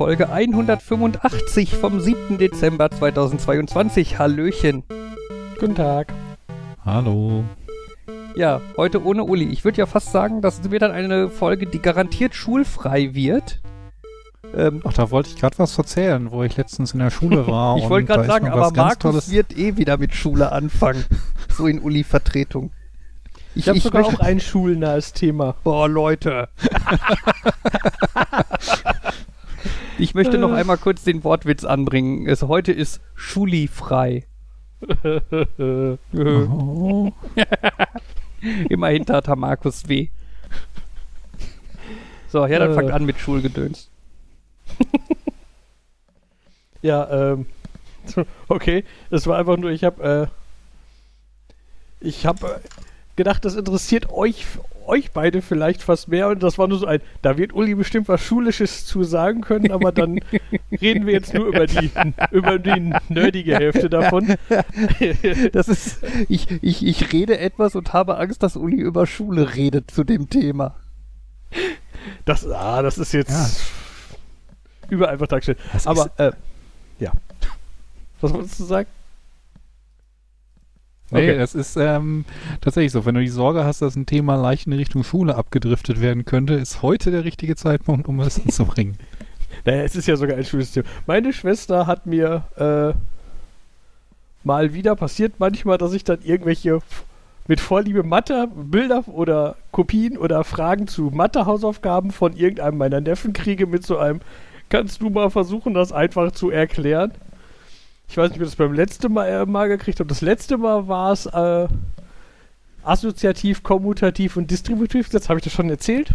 Folge 185 vom 7. Dezember 2022. Hallöchen. Guten Tag. Hallo. Ja, heute ohne Uli. Ich würde ja fast sagen, das wird dann eine Folge, die garantiert schulfrei wird. Ähm, Ach, da wollte ich gerade was erzählen, wo ich letztens in der Schule war. ich wollte gerade sagen, aber Markus Tolles wird eh wieder mit Schule anfangen. so in Uli-Vertretung. Ich, ich habe sogar auch ein schulnahes Thema. Boah, Leute. ich möchte noch einmal kurz den Wortwitz anbringen. Es, heute ist Schuli-frei. oh. Immerhin tat Markus weh. So, ja, dann äh. fangt an mit Schulgedöns. ja, ähm. Okay, das war einfach nur, ich hab, äh. Ich hab. Äh, gedacht, das interessiert euch, euch beide vielleicht fast mehr. Und das war nur so ein, da wird Uli bestimmt was Schulisches zu sagen können, aber dann reden wir jetzt nur über die, über die nerdige Hälfte davon. Das ist, ich, ich, ich rede etwas und habe Angst, dass Uli über Schule redet zu dem Thema. Das, ah, das ist jetzt ja. über einfach dargestellt. Aber, äh, ja. Was wolltest du sagen? Nee, okay. das ist ähm, tatsächlich so. Wenn du die Sorge hast, dass ein Thema leicht in Richtung Schule abgedriftet werden könnte, ist heute der richtige Zeitpunkt, um es anzubringen. Naja, es ist ja sogar ein schulisches Thema. Meine Schwester hat mir äh, mal wieder passiert manchmal, dass ich dann irgendwelche mit Vorliebe Mathe, Bilder oder Kopien oder Fragen zu Mathe-Hausaufgaben von irgendeinem meiner Neffen kriege mit so einem, kannst du mal versuchen, das einfach zu erklären? Ich weiß nicht, ob ich das beim letzten Mal, äh, mal gekriegt habe. Das letzte Mal war es äh, assoziativ, kommutativ und distributiv. Jetzt habe ich das schon erzählt.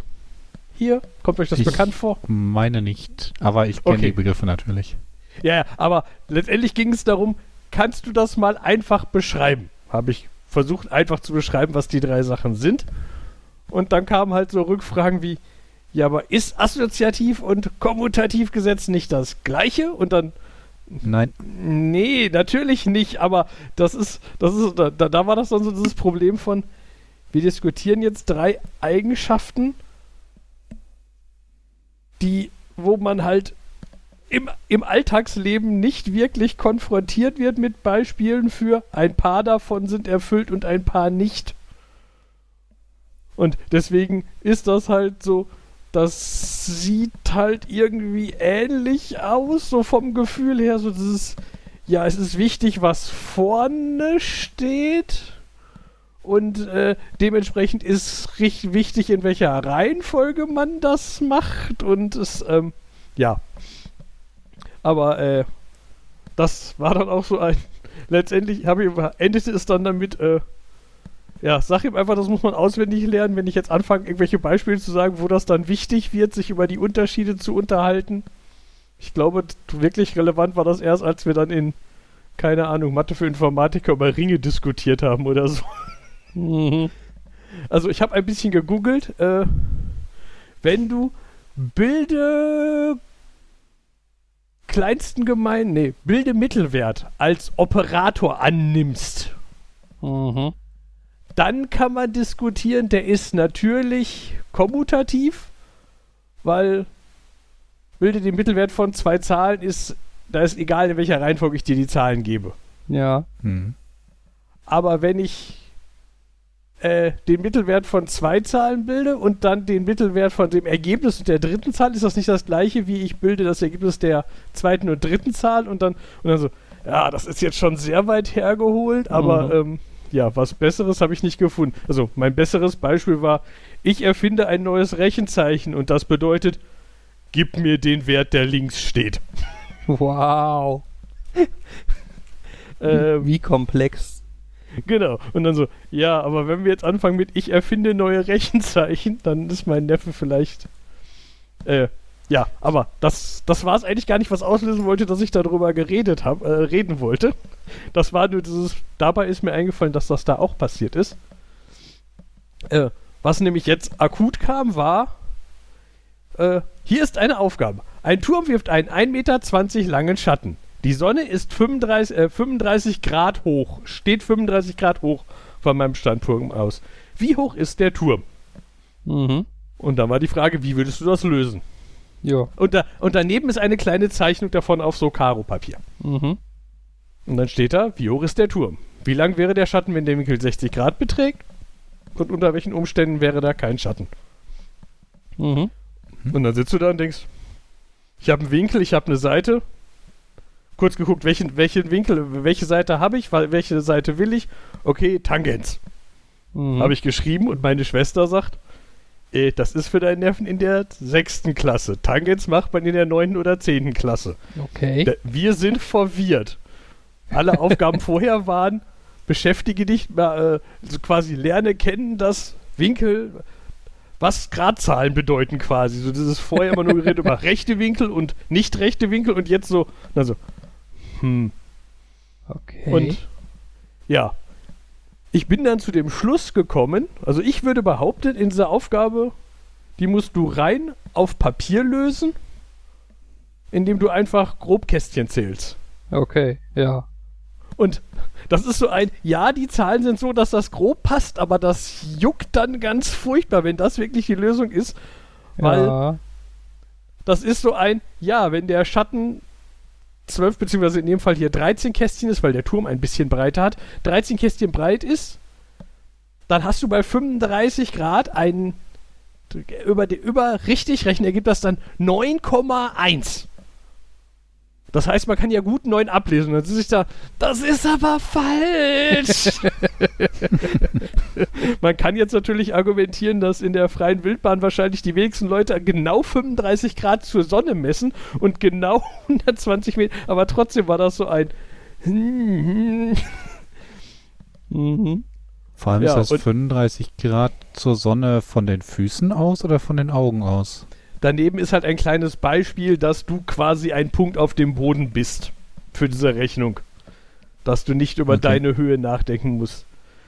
Hier, kommt euch das ich bekannt vor? Meine nicht, aber ich kenne okay. die Begriffe natürlich. Ja, ja, aber letztendlich ging es darum, kannst du das mal einfach beschreiben? Habe ich versucht, einfach zu beschreiben, was die drei Sachen sind. Und dann kamen halt so Rückfragen wie, ja, aber ist assoziativ und kommutativ Gesetz nicht das gleiche? Und dann Nein. Nee, natürlich nicht, aber das ist, das ist, da, da war das dann so dieses Problem von, wir diskutieren jetzt drei Eigenschaften, die, wo man halt im, im Alltagsleben nicht wirklich konfrontiert wird mit Beispielen für ein paar davon sind erfüllt und ein paar nicht. Und deswegen ist das halt so, das sieht halt irgendwie ähnlich aus, so vom Gefühl her. So dieses, ja, es ist wichtig, was vorne steht. Und äh, dementsprechend ist richtig wichtig, in welcher Reihenfolge man das macht. Und es, ähm, ja. Aber äh, das war dann auch so ein. Letztendlich ich, endete es dann damit, äh, ja, sag ihm einfach, das muss man auswendig lernen, wenn ich jetzt anfange, irgendwelche Beispiele zu sagen, wo das dann wichtig wird, sich über die Unterschiede zu unterhalten. Ich glaube, wirklich relevant war das erst, als wir dann in, keine Ahnung, Mathe für Informatiker über Ringe diskutiert haben oder so. Mhm. Also ich habe ein bisschen gegoogelt. Äh, wenn du Bilde kleinsten gemein, nee, Bilde Mittelwert als Operator annimmst, mhm dann kann man diskutieren, der ist natürlich kommutativ, weil bilde den Mittelwert von zwei Zahlen ist, da ist egal, in welcher Reihenfolge ich dir die Zahlen gebe. Ja. Hm. Aber wenn ich äh, den Mittelwert von zwei Zahlen bilde und dann den Mittelwert von dem Ergebnis der dritten Zahl, ist das nicht das gleiche, wie ich bilde das Ergebnis der zweiten und dritten Zahl und dann, und dann so, ja, das ist jetzt schon sehr weit hergeholt, aber mhm. ähm, ja, was Besseres habe ich nicht gefunden. Also mein besseres Beispiel war, ich erfinde ein neues Rechenzeichen und das bedeutet, gib mir den Wert, der links steht. Wow. ähm, Wie komplex. Genau. Und dann so, ja, aber wenn wir jetzt anfangen mit ich erfinde neue Rechenzeichen, dann ist mein Neffe vielleicht äh, ja, aber das, das war es eigentlich gar nicht, was auslösen wollte, dass ich darüber geredet habe, äh, reden wollte. Das war nur dieses, dabei ist mir eingefallen, dass das da auch passiert ist. Äh, was nämlich jetzt akut kam, war, äh, hier ist eine Aufgabe. Ein Turm wirft einen 1,20 Meter langen Schatten. Die Sonne ist 35, äh, 35 Grad hoch, steht 35 Grad hoch von meinem Standturm aus. Wie hoch ist der Turm? Mhm. Und dann war die Frage, wie würdest du das lösen? Ja. Und, da, und daneben ist eine kleine Zeichnung davon auf so Karo-Papier. Mhm. Und dann steht da, wie hoch ist der Turm? Wie lang wäre der Schatten, wenn der Winkel 60 Grad beträgt? Und unter welchen Umständen wäre da kein Schatten? Mhm. Und dann sitzt du da und denkst, ich habe einen Winkel, ich habe eine Seite. Kurz geguckt, welchen, welchen Winkel, welche Seite habe ich, welche Seite will ich? Okay, Tangens. Mhm. Habe ich geschrieben und meine Schwester sagt, das ist für deinen Nerven in der sechsten Klasse. Tangens macht man in der neunten oder zehnten Klasse. Okay. Wir sind verwirrt. Alle Aufgaben vorher waren, beschäftige dich, äh, so quasi lerne kennen, dass Winkel, was Gradzahlen bedeuten quasi. So dieses vorher immer nur geredet über rechte Winkel und nicht rechte Winkel und jetzt so, also, hm. okay. Und ja, ich bin dann zu dem Schluss gekommen, also ich würde behaupten, in dieser Aufgabe, die musst du rein auf Papier lösen, indem du einfach Grobkästchen zählst. okay, ja. Und das ist so ein, ja, die Zahlen sind so, dass das grob passt, aber das juckt dann ganz furchtbar, wenn das wirklich die Lösung ist. Weil ja. das ist so ein, ja, wenn der Schatten 12 beziehungsweise in dem Fall hier 13 Kästchen ist, weil der Turm ein bisschen breiter hat, 13 Kästchen breit ist, dann hast du bei 35 Grad einen über, über richtig rechnen, ergibt das dann 9,1. Das heißt, man kann ja gut 9 ablesen. Und dann sitze ich da, das ist aber falsch. man kann jetzt natürlich argumentieren, dass in der freien Wildbahn wahrscheinlich die wenigsten Leute genau 35 Grad zur Sonne messen und genau 120 Meter. Aber trotzdem war das so ein. Mhm. Vor allem Ja, ist das und- 35 Grad zur Sonne von den Füßen aus oder von den Augen aus? Daneben ist halt ein kleines Beispiel, dass du quasi ein Punkt auf dem Boden bist für diese Rechnung. Dass du nicht über Okay. deine Höhe nachdenken musst.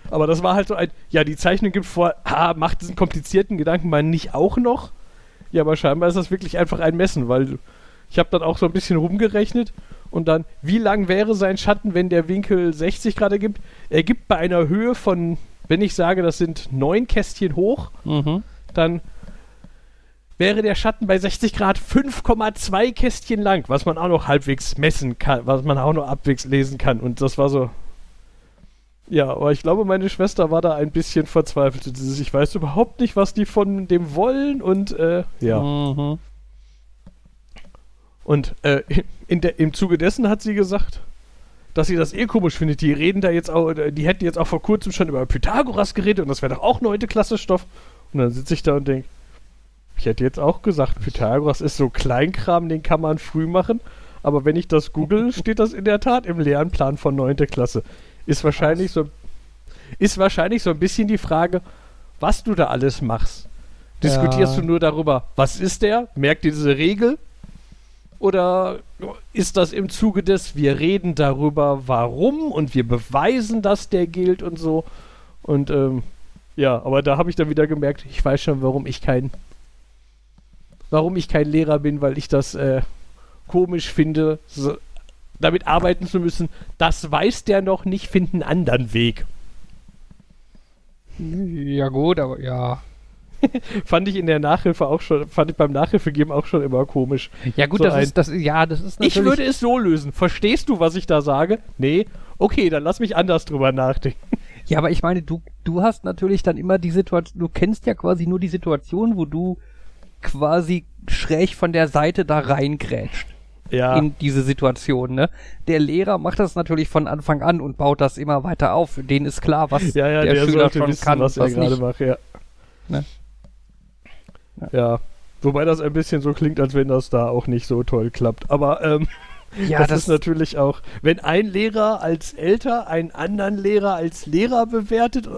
Aber das war halt so ein, ja, die Zeichnung gibt vor, ah, macht diesen komplizierten Gedanken mal nicht auch noch? Ja, aber scheinbar ist das wirklich einfach ein Messen, weil ich habe dann auch so ein bisschen rumgerechnet und dann, wie lang wäre sein Schatten, wenn der Winkel 60 Grad ergibt? Er gibt bei einer Höhe von, wenn ich sage, das sind neun Kästchen hoch, Mhm. dann wäre der Schatten bei 60 Grad 5,2 Kästchen lang, was man auch noch halbwegs messen kann, was man auch noch abwegs lesen kann. Und das war so. Ja, aber ich glaube, meine Schwester war da ein bisschen verzweifelt. Ich weiß überhaupt nicht, was die von dem wollen und äh, ja. Mhm. Und äh, der, im Zuge dessen hat sie gesagt, dass sie das eh komisch findet. Die reden da jetzt auch, die hätten jetzt auch vor kurzem schon über Pythagoras geredet und das wäre doch auch neunte Klasse Stoff. Und dann sitze ich da und denke, ich hätte jetzt auch gesagt, Pythagoras ist so Kleinkram, den kann man früh machen. Aber wenn ich das google, steht das in der Tat im Lernplan von neunte Klasse. Ist wahrscheinlich so, ist wahrscheinlich so ein bisschen die Frage, was du da alles machst. Diskutierst Ja. du nur darüber, was ist der? Merkt ihr diese Regel? Oder ist das im Zuge des, wir reden darüber, warum und wir beweisen, dass der gilt und so? Und ähm, ja, aber da habe ich dann wieder gemerkt, ich weiß schon, warum ich kein, warum ich kein Lehrer bin, weil ich das äh, komisch finde, so, damit arbeiten zu müssen. Das weiß der noch nicht, find einen anderen Weg. Ja gut, aber ja. Fand ich in der Nachhilfe auch schon, fand ich beim Nachhilfegeben auch schon immer komisch. Ja gut, So das ein- ist das ja, das ist natürlich Ich würde es so lösen. Verstehst du, was ich da sage? Nee. Okay, dann lass mich anders drüber nachdenken. Ja, aber ich meine, du du hast natürlich dann immer die Situation, du kennst ja quasi nur die Situation, wo du quasi schräg von der Seite da reingrätscht Ja. in diese Situation, ne? Der Lehrer macht das natürlich von Anfang an und baut das immer weiter auf. Für den ist klar, was ja, ja, der, der, Schüler schon wissen, kann was und er was gerade macht, ja. Ne? Ja. Wobei das ein bisschen so klingt, als wenn das da auch nicht so toll klappt. Aber ähm, Ja, das, ist natürlich auch, wenn ein Lehrer als älter einen anderen Lehrer als Lehrer bewertet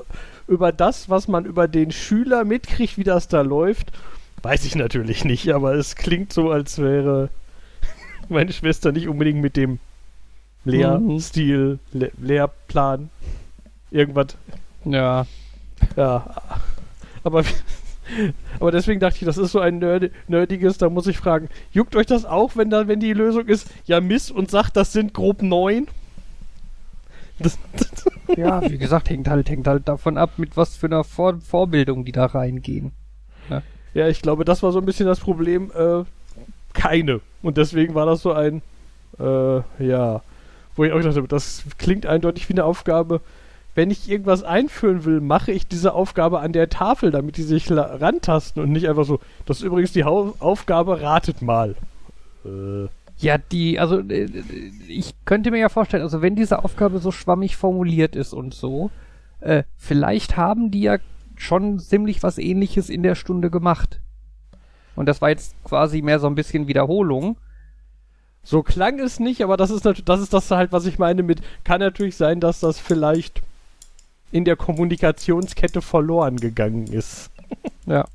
über das, was man über den Schüler mitkriegt, wie das da läuft, weiß ich natürlich nicht, aber es klingt so, als wäre meine Schwester nicht unbedingt mit dem Lehrstil, Le Lehrplan, irgendwas ja. ja, aber, aber deswegen dachte ich, das ist so ein Nerd, nerdiges, da muss ich fragen, juckt euch das auch, wenn da, wenn die Lösung ist, ja Miss und sagt, das sind grob neun? Das, Ja, wie gesagt, hängt halt, hängt halt davon ab, mit was für einer Vor Vorbildung die da reingehen. Ja, ich glaube, das war so ein bisschen das Problem, äh, keine. Und deswegen war das so ein, äh, ja, wo ich auch gedacht habe, das klingt eindeutig wie eine Aufgabe. Wenn ich irgendwas einführen will, mache ich diese Aufgabe an der Tafel, damit die sich rantasten und nicht einfach so, das ist übrigens die Hau Aufgabe, ratet mal. Äh, Ja, die, also äh, ich könnte mir ja vorstellen, also wenn diese Aufgabe so schwammig formuliert ist und so, äh, vielleicht haben die ja schon ziemlich was ähnliches in der Stunde gemacht. Und das war jetzt quasi mehr so ein bisschen Wiederholung. So klang es nicht, aber das ist natürlich, das ist das halt, was ich meine mit, kann natürlich sein, dass das vielleicht in der Kommunikationskette verloren gegangen ist. Ja.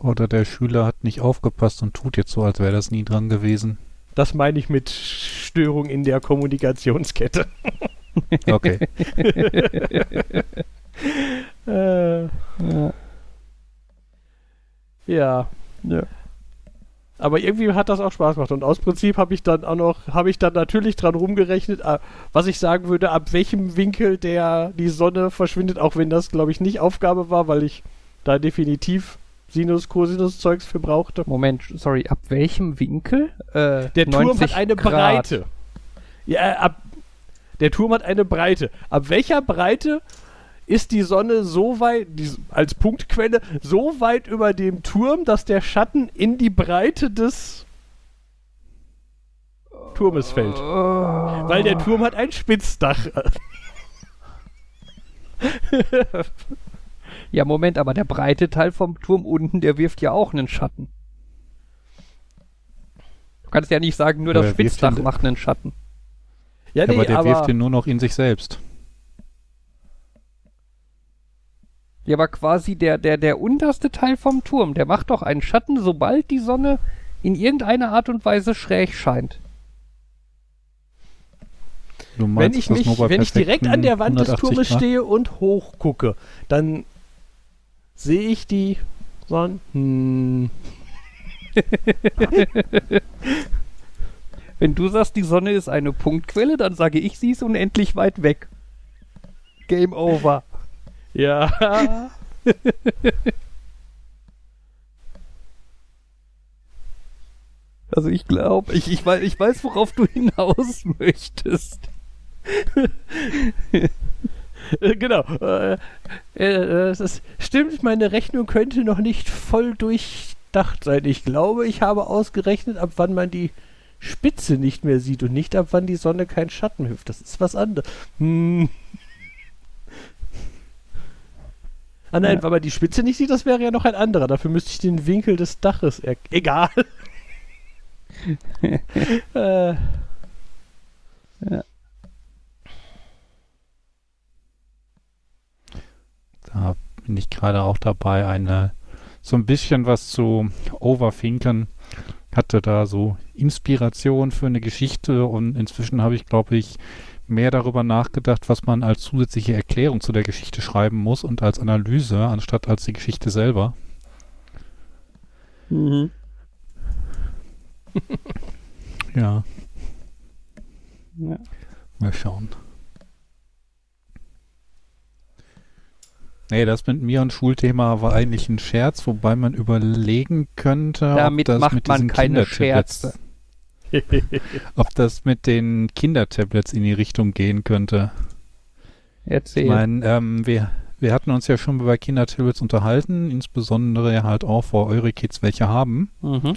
Oder der Schüler hat nicht aufgepasst und tut jetzt so, als wäre das nie dran gewesen. Das meine ich mit Störung in der Kommunikationskette. Okay. Äh, Ja. ja. ja. Aber irgendwie hat das auch Spaß gemacht. Und aus Prinzip habe ich dann auch noch, habe ich dann natürlich dran rumgerechnet, äh, was ich sagen würde, ab welchem Winkel der die Sonne verschwindet, auch wenn das, glaube ich, nicht Aufgabe war, weil ich da definitiv Sinus, Cosinus Zeugs für brauchte. Moment, sorry, ab welchem Winkel? Äh, Der Turm 90 hat eine Grad. Breite. Ja, ab, der Turm hat eine Breite. Ab welcher Breite ist die Sonne so weit, die, als Punktquelle, so weit über dem Turm, dass der Schatten in die Breite des Turmes fällt? Oh. Weil der Turm hat ein Spitzdach. Ja, Moment, aber der breite Teil vom Turm unten, der wirft ja auch einen Schatten. Du kannst ja nicht sagen, nur Aber das Spitzdach macht einen Schatten. Ja, aber der wirft ihn nur noch in sich selbst. Ja, aber quasi der, der, der unterste Teil vom Turm, der macht doch einen Schatten, sobald die Sonne in irgendeiner Art und Weise schräg scheint. Du wenn meinst ich bei wenn ich direkt an der Wand des 180 Turmes Grad? stehe und hochgucke, dann sehe ich die Sonne. Hm. Wenn du sagst, die Sonne ist eine Punktquelle, dann sage ich, sie ist unendlich weit weg. Game over. Ja. Also ich glaube, ich, ich, weiß, ich weiß, worauf du hinaus möchtest. Äh, genau. Äh, äh, es ist, stimmt, meine Rechnung könnte noch nicht voll durchdacht sein. Ich glaube, ich habe ausgerechnet, ab wann man die Spitze nicht mehr sieht und nicht ab wann die Sonne keinen Schatten hilft. Das ist was anderes. Hm. Ah nein, Ja. weil man die Spitze nicht sieht, das wäre ja noch ein anderer. Dafür müsste ich den Winkel des Daches er Egal. äh, Da bin ich gerade auch dabei, eine so ein bisschen was zu overthinken. Hatte da so Inspiration für eine Geschichte und inzwischen habe ich, glaube ich, mehr darüber nachgedacht, was man als zusätzliche Erklärung zu der Geschichte schreiben muss und als Analyse, anstatt als die Geschichte selber. Ja, Ja. mal schauen. Nee, das mit mir und Schulthema war eigentlich ein Scherz, wobei man überlegen könnte, Damit ob das macht mit man diesen keine Scherze. ob das mit den Kindertablets in die Richtung gehen könnte. Erzähl. Ich meine, ähm, wir, wir hatten uns ja schon über Kindertablets unterhalten, insbesondere halt auch, wo eure Kids welche haben. mhm.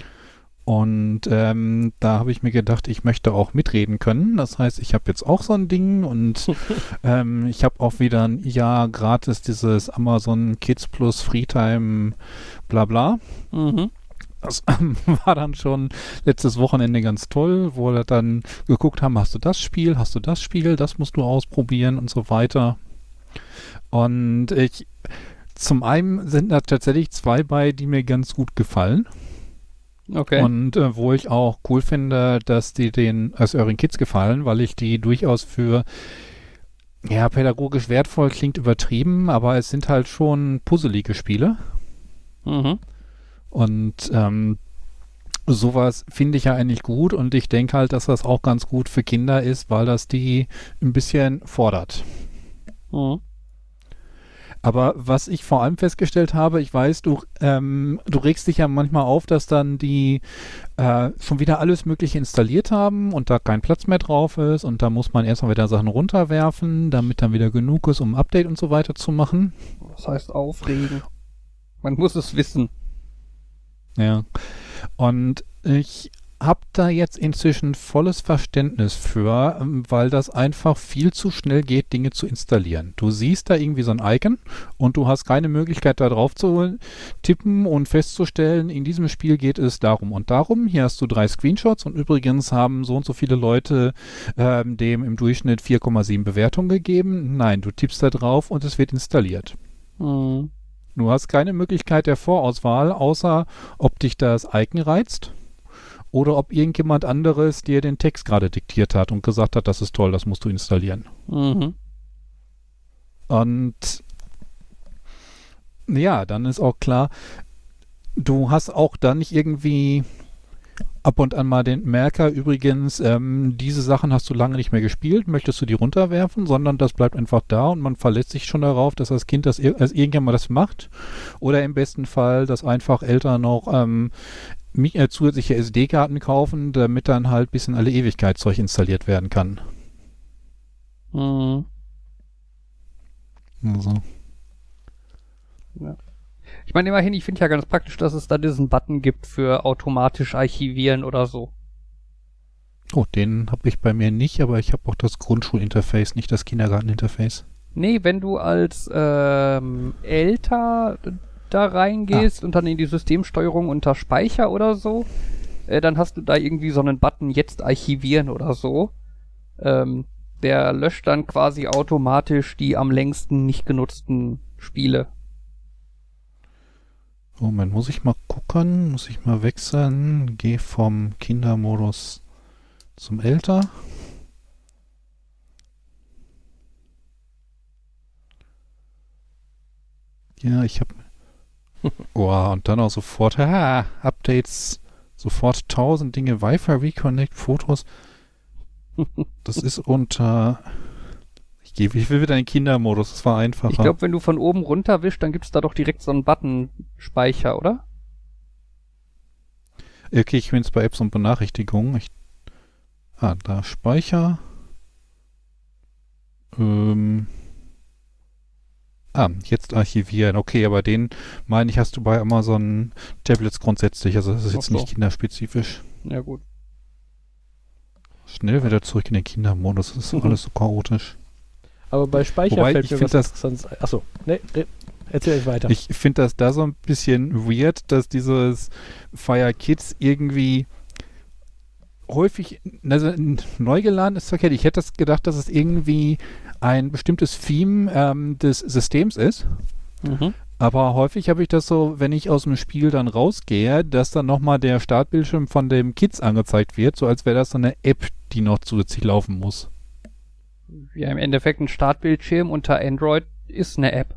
Und ähm, da habe ich mir gedacht, ich möchte auch mitreden können. Das heißt, ich habe jetzt auch so ein Ding und ähm, ich habe auch wieder ein Jahr gratis dieses Amazon Kids Plus Freetime bla bla. Mhm. Das ähm, war dann schon letztes Wochenende ganz toll, wo wir dann geguckt haben, hast du das Spiel, hast du das Spiel, das musst du ausprobieren und so weiter. Und ich, zum einen sind da tatsächlich zwei bei, die mir ganz gut gefallen. Okay. Und äh, wo ich auch cool finde, dass die den als euren Kids gefallen, weil ich die durchaus für ja, pädagogisch wertvoll klingt übertrieben, aber es sind halt schon puzzelige Spiele. mhm. Und ähm, sowas finde ich ja eigentlich gut und ich denke halt, dass das auch ganz gut für Kinder ist, weil das die ein bisschen fordert. Mhm. Aber was ich vor allem festgestellt habe, ich weiß, du, ähm, du regst dich ja manchmal auf, dass dann die äh, schon wieder alles Mögliche installiert haben und da kein Platz mehr drauf ist und da muss man erstmal wieder Sachen runterwerfen, damit dann wieder genug ist, um ein Update und so weiter zu machen. Das heißt aufregen. Man muss es wissen. Ja. Und ich habe da jetzt inzwischen volles Verständnis für, ähm, weil das einfach viel zu schnell geht, Dinge zu installieren. Du siehst da irgendwie so ein Icon und du hast keine Möglichkeit, da drauf zu tippen und festzustellen, in diesem Spiel geht es darum und darum. Hier hast du drei Screenshots und übrigens haben so und so viele Leute ähm, dem im Durchschnitt 4,7 Bewertungen gegeben. Nein, du tippst da drauf und es wird installiert. Mhm. Du hast keine Möglichkeit der Vorauswahl, außer ob dich das Icon reizt oder ob irgendjemand anderes dir den Text gerade diktiert hat und gesagt hat, das ist toll, das musst du installieren. Mhm. Und ja, dann ist auch klar, du hast auch dann nicht irgendwie ab und an mal den Merker, übrigens, ähm, diese Sachen hast du lange nicht mehr gespielt, möchtest du die runterwerfen, sondern das bleibt einfach da und man verlässt sich schon darauf, dass das Kind das als irgendwann mal das macht. Oder im besten Fall, dass einfach Eltern noch ähm, äh, zusätzliche SD-Karten kaufen, damit dann halt bis in alle Ewigkeit Zeug installiert werden kann. Mhm. Also. Meine immerhin, ich finde ja ganz praktisch, dass es da diesen Button gibt für automatisch archivieren oder so. Oh, den habe ich bei mir nicht, aber ich habe auch das Grundschulinterface, nicht das Kindergarteninterface. Nee, wenn du als ähm, älter da reingehst Ah. und dann in die Systemsteuerung unter Speicher oder so, äh, dann hast du da irgendwie so einen Button jetzt archivieren oder so. Ähm, der löscht dann quasi automatisch die am längsten nicht genutzten Spiele. Moment, muss ich mal gucken, muss ich mal wechseln, geh vom Kindermodus zum Älter. Ja, ich habe Wow, und dann auch sofort, haha, Updates, sofort 1000 Dinge, Wi-Fi Reconnect, Fotos. Das ist unter. Ich gehe, ich will wieder in den Kindermodus, das war einfacher. Ich glaube, wenn du von oben runter wischst, dann gibt's da doch direkt so einen Button Speicher, oder? Okay, ich bin jetzt bei Apps und Benachrichtigungen. Ich, ah, da Speicher. Ähm. Ah, jetzt archivieren. Okay, aber den meine ich, hast du bei Amazon Tablets grundsätzlich. Also das ist jetzt so. nicht kinderspezifisch. Ja gut. Schnell wieder zurück in den Kindermodus. Das ist Mhm. alles so chaotisch. Aber bei Speicher Wobei, fällt ich mir was das- ein. Achso, nee, nee, erzähl ich weiter. Ich finde das da so ein bisschen weird, dass dieses Fire Kids irgendwie häufig, also neu geladen ist verkehrt. Ich hätte das gedacht, dass es irgendwie ein bestimmtes Theme ähm, des Systems ist. Mhm. Aber häufig habe ich das so, wenn ich aus dem Spiel dann rausgehe, dass dann nochmal der Startbildschirm von dem Kids angezeigt wird, so als wäre das so eine App, die noch zusätzlich laufen muss. Ja, im Endeffekt ein Startbildschirm unter Android ist eine App.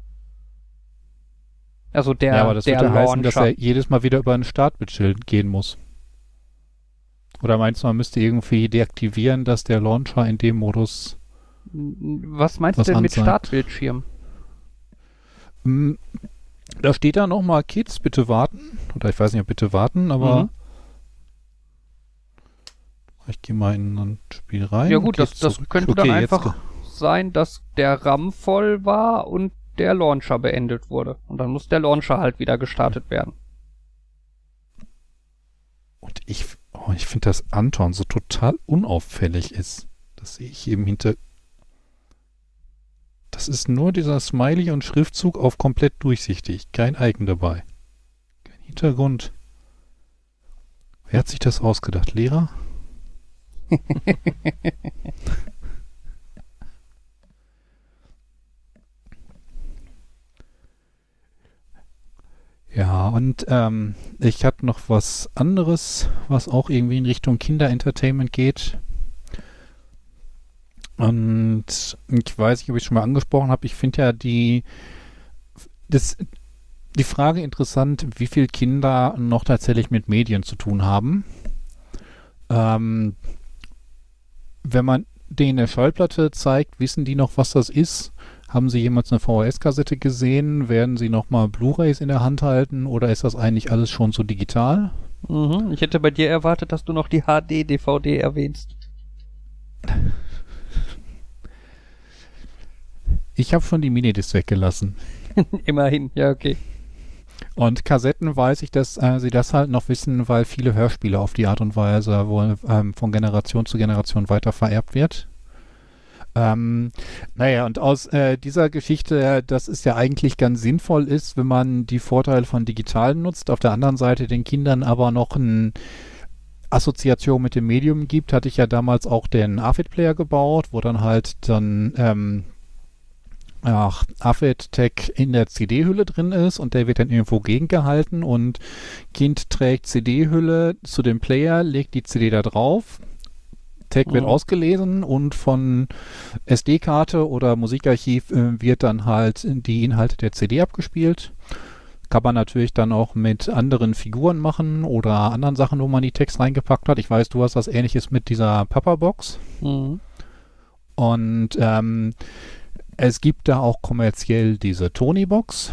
Also der, ja, aber das der würde heißen, dass er jedes Mal wieder über ein Startbildschirm gehen muss. Oder meinst du, man müsste irgendwie deaktivieren, dass der Launcher in dem Modus. Was meinst was du denn mit anzeigt? Startbildschirm? Hm, da steht da nochmal Kids, bitte warten. Oder ich weiß nicht, ob bitte warten, aber. Mhm. Ich gehe mal in ein Spiel rein. Ja gut, das, das könnte Okay, dann einfach sein, dass der RAM voll war und der Launcher beendet wurde. Und dann muss der Launcher halt wieder gestartet werden. Und ich, oh, ich finde, dass Anton so total unauffällig ist. Das sehe ich eben hinter. Das ist nur dieser Smiley und Schriftzug auf komplett durchsichtig. Kein Icon dabei. Kein Hintergrund. Wer hat sich das ausgedacht? Lehrer? Ja, und ähm, ich hatte noch was anderes, was auch irgendwie in Richtung Kinderentertainment geht. Und ich weiß nicht, ob ich schon mal angesprochen habe. Ich finde ja die, das, die Frage interessant, wie viele Kinder noch tatsächlich mit Medien zu tun haben. Ähm, wenn man denen eine Schallplatte zeigt, wissen die noch, was das ist? Haben sie jemals eine VHS-Kassette gesehen? Werden sie nochmal Blu-rays in der Hand halten? Oder ist das eigentlich alles schon so digital? Mhm. Ich hätte bei dir erwartet, dass du noch die HD-DVD erwähnst. Ich habe schon die Minidisc weggelassen. Immerhin, ja, okay. Und Kassetten weiß ich, dass äh, sie das halt noch wissen, weil viele Hörspiele auf die Art und Weise wohl ähm, von Generation zu Generation weiter vererbt wird. Ähm, naja, und aus äh, dieser Geschichte, das ist ja eigentlich ganz sinnvoll ist, wenn man die Vorteile von Digitalen nutzt, auf der anderen Seite den Kindern aber noch ein Assoziation mit dem Medium gibt, hatte ich ja damals auch den AFID-Player gebaut, wo dann halt dann ähm, ach, AFID-Tag in der CD-Hülle drin ist und der wird dann irgendwo gegengehalten und Kind trägt CD-Hülle zu dem Player, legt die CD da drauf, Tag wird Mhm. ausgelesen und von SD-Karte oder Musikarchiv äh, wird dann halt die Inhalte der CD abgespielt. Kann man natürlich dann auch mit anderen Figuren machen oder anderen Sachen, wo man die Text reingepackt hat. Ich weiß, du hast was ähnliches mit dieser Papa-Box. Mhm. Und ähm, es gibt da auch kommerziell diese Tony-Box,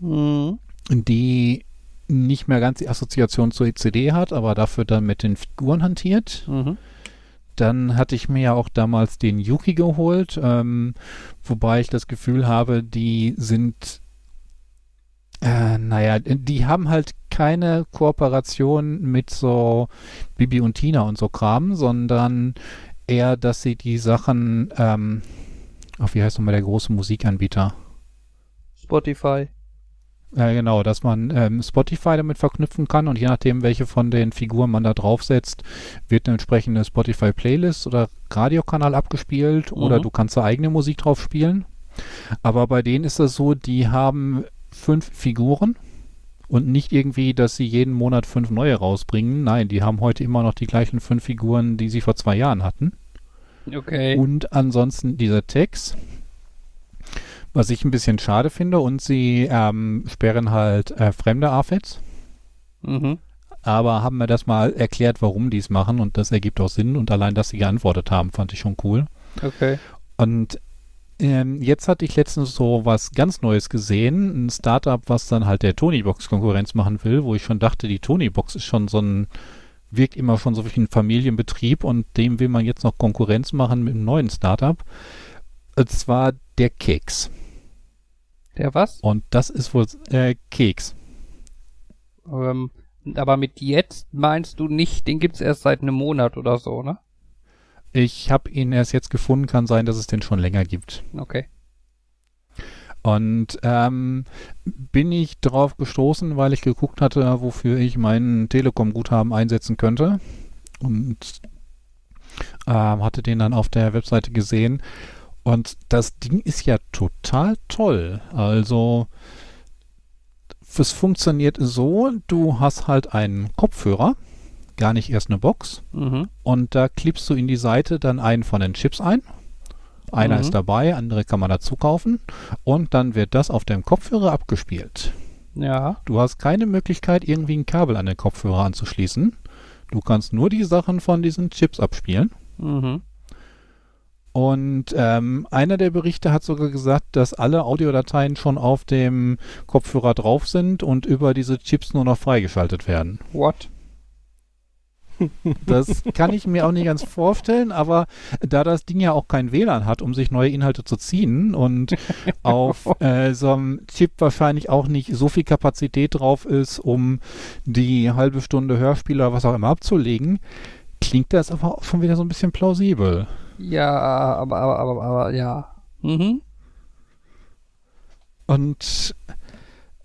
Mhm. die nicht mehr ganz die Assoziation zur CD hat, aber dafür dann mit den Figuren hantiert. Mhm. Dann hatte ich mir ja auch damals den Yuki geholt, ähm, wobei ich das Gefühl habe, die sind, äh, naja, die haben halt keine Kooperation mit so Bibi und Tina und so Kram, sondern eher, dass sie die Sachen, ähm, ach, wie heißt nochmal der große Musikanbieter? Spotify. Ja, genau, dass man ähm, Spotify damit verknüpfen kann und je nachdem, welche von den Figuren man da draufsetzt, wird eine entsprechende Spotify-Playlist oder Radiokanal abgespielt oder Mhm. du kannst da eigene Musik drauf spielen. Aber bei denen ist das so, die haben fünf Figuren und nicht irgendwie, dass sie jeden Monat fünf neue rausbringen. Nein, die haben heute immer noch die gleichen fünf Figuren, die sie vor zwei Jahren hatten. Okay. Und ansonsten diese Tags, was ich ein bisschen schade finde. Und sie ähm, sperren halt äh, fremde AFEDs. Mhm. Aber haben mir das mal erklärt, warum die es machen. Und das ergibt auch Sinn. Und allein, dass sie geantwortet haben, fand ich schon cool. Okay. Und ähm, jetzt hatte ich letztens so was ganz Neues gesehen. Ein Startup, was dann halt der Tony-Box Konkurrenz machen will, wo ich schon dachte, die Tony-Box ist schon so ein, wirkt immer schon so wie ein Familienbetrieb und dem will man jetzt noch Konkurrenz machen mit einem neuen Startup. Und zwar der Keks. Der was? Und das ist wohl äh, Keks. Ähm, aber mit jetzt meinst du nicht, den gibt's erst seit einem Monat oder so, ne? Ich habe ihn erst jetzt gefunden, kann sein, dass es den schon länger gibt. Okay. Und ähm, bin ich drauf gestoßen, weil ich geguckt hatte, wofür ich mein Telekom-Guthaben einsetzen könnte. Und ähm, hatte den dann auf der Webseite gesehen. Und das Ding ist ja total toll. Also es funktioniert so, du hast halt einen Kopfhörer, gar nicht erst eine Box. Mhm. Und da klippst du in die Seite dann einen von den Chips ein. Einer Mhm. ist dabei, andere kann man dazu kaufen. Und dann wird das auf dem Kopfhörer abgespielt. Ja. Du hast keine Möglichkeit, irgendwie ein Kabel an den Kopfhörer anzuschließen. Du kannst nur die Sachen von diesen Chips abspielen. Mhm. Und ähm, einer der Berichte hat sogar gesagt, dass alle Audiodateien schon auf dem Kopfhörer drauf sind und über diese Chips nur noch freigeschaltet werden. What? Das kann ich mir auch nicht ganz vorstellen, aber da das Ding ja auch kein WLAN hat, um sich neue Inhalte zu ziehen und auf äh, so einem Chip wahrscheinlich auch nicht so viel Kapazität drauf ist, um die halbe Stunde Hörspiel oder was auch immer abzulegen, klingt das aber auch schon wieder so ein bisschen plausibel. Ja, aber, aber, aber, aber, ja. Mhm. Und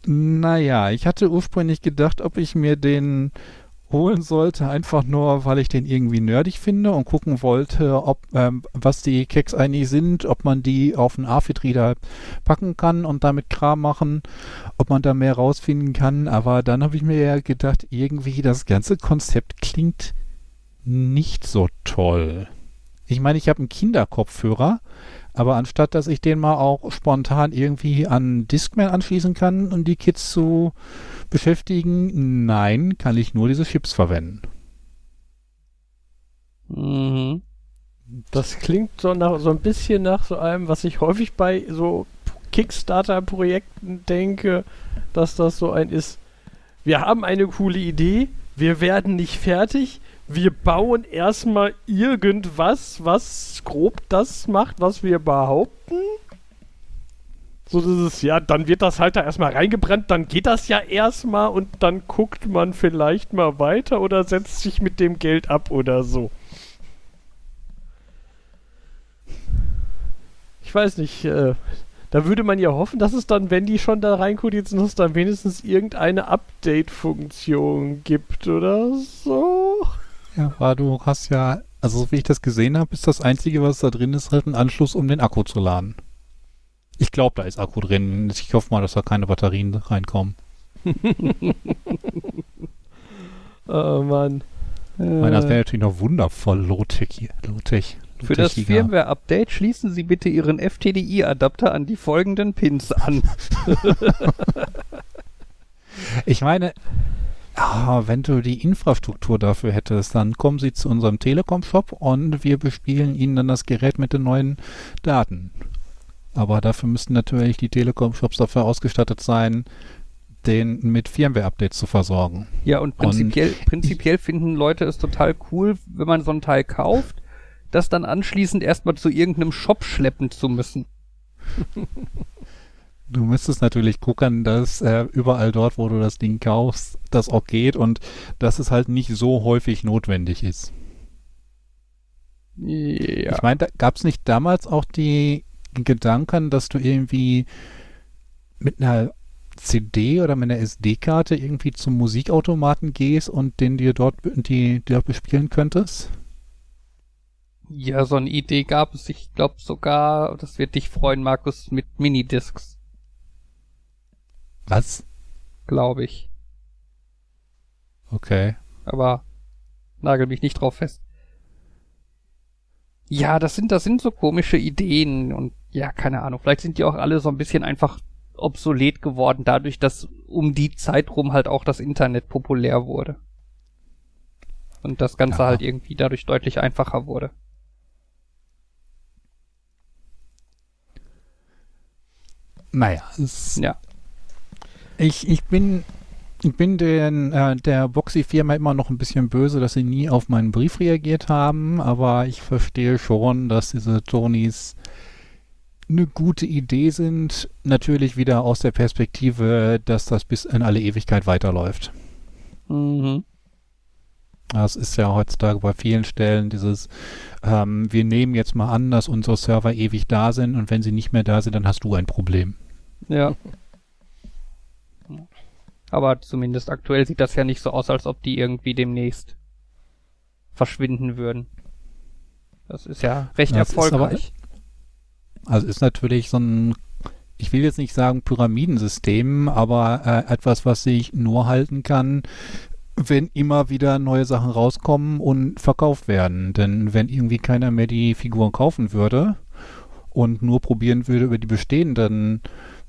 naja, ich hatte ursprünglich gedacht, ob ich mir den holen sollte, einfach nur, weil ich den irgendwie nerdig finde und gucken wollte, ob ähm, was die Keks eigentlich sind, ob man die auf einen AFID-Reader packen kann und damit Kram machen, ob man da mehr rausfinden kann. Aber dann habe ich mir ja gedacht, irgendwie das ganze Konzept klingt nicht so toll. Ich meine, ich habe einen Kinderkopfhörer, aber anstatt dass ich den mal auch spontan irgendwie an Discman anschließen kann, um die Kids zu beschäftigen, nein, kann ich nur diese Chips verwenden. Mhm. Das klingt so, nach, so ein bisschen nach so einem, was ich häufig bei so Kickstarter-Projekten denke, dass das so ein ist. Wir haben eine coole Idee, wir werden nicht fertig, wir bauen erstmal irgendwas, was grob das macht, was wir behaupten. So das ist ja, dann wird das halt da erstmal reingebrannt, dann geht das ja erstmal und dann guckt man vielleicht mal weiter oder setzt sich mit dem Geld ab oder so. Ich weiß nicht, äh, da würde man ja hoffen, dass es dann, wenn die schon da reinkodiert sind, dass es dann wenigstens irgendeine Update-Funktion gibt oder so. Ja, aber du hast ja, also so wie ich das gesehen habe, ist das Einzige, was da drin ist, halt ein Anschluss, um den Akku zu laden. Ich glaube, da ist Akku drin. Ich hoffe mal, dass da keine Batterien reinkommen. oh Mann. Ich meine, das wäre natürlich noch wundervoll Low-Tech. Low-Tech. Für das Firmware-Update schließen Sie bitte Ihren FTDI-Adapter an die folgenden Pins an. ich meine, ah, wenn du die Infrastruktur dafür hättest, dann kommen Sie zu unserem Telekom-Shop und wir bespielen Ihnen dann das Gerät mit den neuen Daten. Aber dafür müssten natürlich die Telekom-Shops dafür ausgestattet sein, den mit Firmware-Updates zu versorgen. Ja, und prinzipiell, und prinzipiell finden Leute es total cool, wenn man so ein Teil kauft das dann anschließend erstmal zu irgendeinem Shop schleppen zu müssen. Du müsstest natürlich gucken, dass äh, überall dort, wo du das Ding kaufst, das auch geht und dass es halt nicht so häufig notwendig ist. Ja. Ich meine, gab es nicht damals auch die Gedanken, dass du irgendwie mit einer CD oder mit einer SD-Karte irgendwie zum Musikautomaten gehst und den dir dort die, die dort bespielen könntest? Ja, so eine Idee gab es. Ich glaube sogar, das wird dich freuen, Markus, mit Minidiscs. Was? Glaube ich. Okay. Aber nagel mich nicht drauf fest. Ja, das sind, das sind so komische Ideen und ja, keine Ahnung. Vielleicht sind die auch alle so ein bisschen einfach obsolet geworden, dadurch, dass um die Zeit rum halt auch das Internet populär wurde. Und das Ganze ja. halt irgendwie dadurch deutlich einfacher wurde. Naja, es, ja. Ich, ich bin, ich bin den, äh, der Boxy-Firma immer noch ein bisschen böse, dass sie nie auf meinen Brief reagiert haben, aber ich verstehe schon, dass diese Tonys eine gute Idee sind. Natürlich wieder aus der Perspektive, dass das bis in alle Ewigkeit weiterläuft. Mhm. Das ist ja heutzutage bei vielen Stellen dieses, ähm, wir nehmen jetzt mal an, dass unsere Server ewig da sind und wenn sie nicht mehr da sind, dann hast du ein Problem. Ja. Aber zumindest aktuell sieht das ja nicht so aus, als ob die irgendwie demnächst verschwinden würden. Das ist ja recht das erfolgreich. Aber, also ist natürlich so ein, ich will jetzt nicht sagen Pyramidensystem, aber äh, etwas, was sich nur halten kann, wenn immer wieder neue Sachen rauskommen und verkauft werden. Denn wenn irgendwie keiner mehr die Figuren kaufen würde und nur probieren würde, über die bestehenden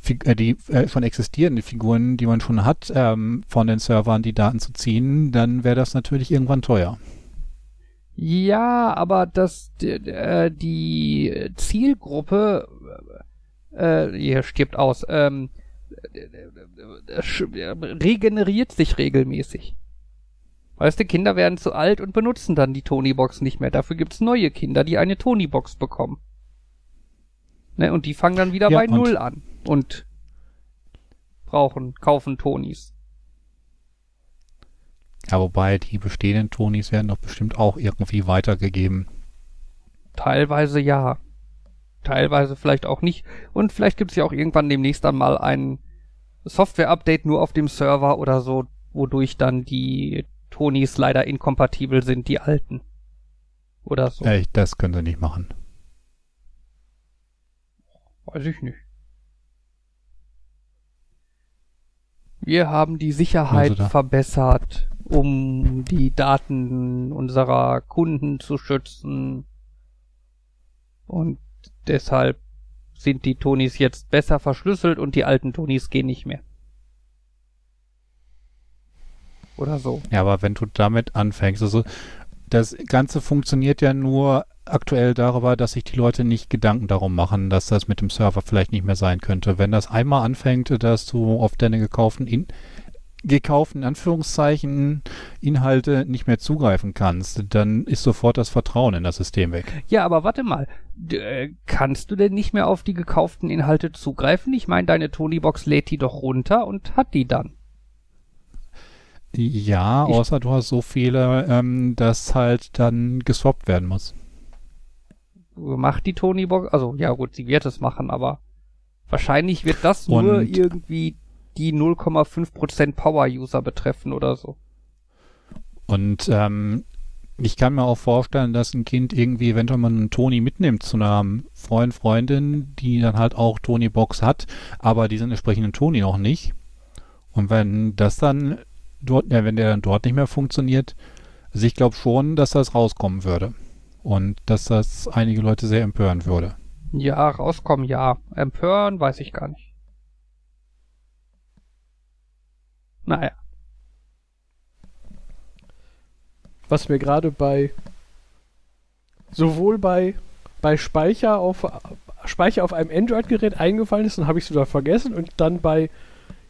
die äh, schon existierenden Figuren, die man schon hat, ähm, von den Servern die Daten zu ziehen, dann wäre das natürlich irgendwann teuer. Ja, aber das äh, die Zielgruppe äh, hier stirbt aus, ähm, regeneriert sich regelmäßig. Weißt du, Kinder werden zu alt und benutzen dann die Tony-Box nicht mehr. Dafür gibt's neue Kinder, die eine Tony-Box bekommen. Ne, und die fangen dann wieder ja, bei Null an und brauchen, kaufen Tonis. Ja, wobei die bestehenden Tonis werden doch bestimmt auch irgendwie weitergegeben. Teilweise ja. Teilweise vielleicht auch nicht. Und vielleicht gibt es ja auch irgendwann demnächst dann mal ein Software-Update nur auf dem Server oder so, wodurch dann die Tonis leider inkompatibel sind, die alten. Oder so. Ja, das können sie nicht machen. Weiß ich nicht. Wir haben die Sicherheit also verbessert, um die Daten unserer Kunden zu schützen. Und deshalb sind die Tonis jetzt besser verschlüsselt und die alten Tonis gehen nicht mehr. Oder so. Ja, aber wenn du damit anfängst, also das Ganze funktioniert ja nur aktuell darüber, dass sich die Leute nicht Gedanken darum machen, dass das mit dem Server vielleicht nicht mehr sein könnte. Wenn das einmal anfängt, dass du auf deine gekauften, in, gekauften Anführungszeichen Inhalte nicht mehr zugreifen kannst, dann ist sofort das Vertrauen in das System weg. Ja, aber warte mal. D äh, kannst du denn nicht mehr auf die gekauften Inhalte zugreifen? Ich meine, deine Tonybox lädt die doch runter und hat die dann. Ja, Ich- außer du hast so viele, ähm, dass halt dann geswappt werden muss. Macht die Tonybox, also ja gut, sie wird es machen, aber wahrscheinlich wird das nur Und- irgendwie die 0,5% Power-User betreffen oder so. Und ähm, ich kann mir auch vorstellen, dass ein Kind irgendwie eventuell mal einen Toni mitnimmt zu einer Freund, Freundin, die dann halt auch Tony-Box hat, aber diesen entsprechenden Toni noch nicht. Und wenn das dann dort, ja, wenn der dann dort nicht mehr funktioniert, also ich glaube schon, dass das rauskommen würde. Und dass das einige Leute sehr empören würde. Ja, rauskommen, ja. Empören, weiß ich gar nicht. Naja. was mir gerade bei sowohl bei bei Speicher auf Speicher auf einem Android-Gerät eingefallen ist, dann habe ich es wieder vergessen und dann bei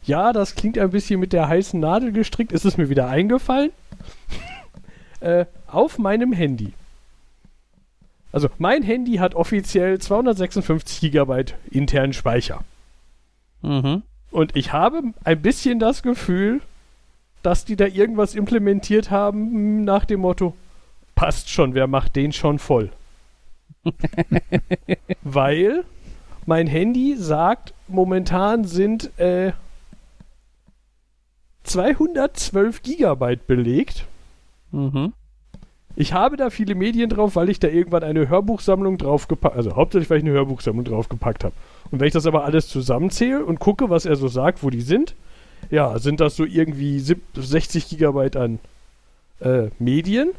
ja, das klingt ein bisschen mit der heißen Nadel gestrickt, ist es mir wieder eingefallen. äh, auf meinem Handy. Also mein Handy hat offiziell 256 Gigabyte internen Speicher. Mhm. Und ich habe ein bisschen das Gefühl, dass die da irgendwas implementiert haben nach dem Motto, passt schon, wer macht den schon voll? Weil mein Handy sagt, momentan sind äh, 212 Gigabyte belegt. Mhm. Ich habe da viele Medien drauf, weil ich da irgendwann eine Hörbuchsammlung draufgepackt also hauptsächlich, weil ich eine Hörbuchsammlung draufgepackt habe. Und wenn ich das aber alles zusammenzähle und gucke, was er so sagt, wo die sind, ja, sind das so irgendwie sieb- 60 Gigabyte an äh, Medien.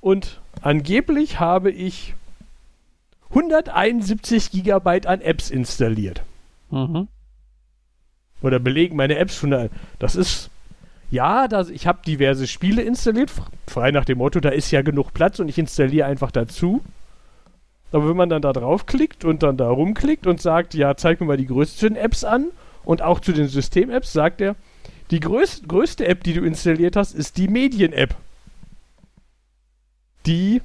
Und angeblich habe ich 171 Gigabyte an Apps installiert. Mhm. Oder belegen meine Apps schon. da- Das ist. Ja, das, ich habe diverse Spiele installiert, frei nach dem Motto, da ist ja genug Platz und ich installiere einfach dazu. Aber wenn man dann da draufklickt und dann da rumklickt und sagt, ja, zeig mir mal die größten Apps an und auch zu den System-Apps, sagt er, die größ größte App, die du installiert hast, ist die Medien-App. Die,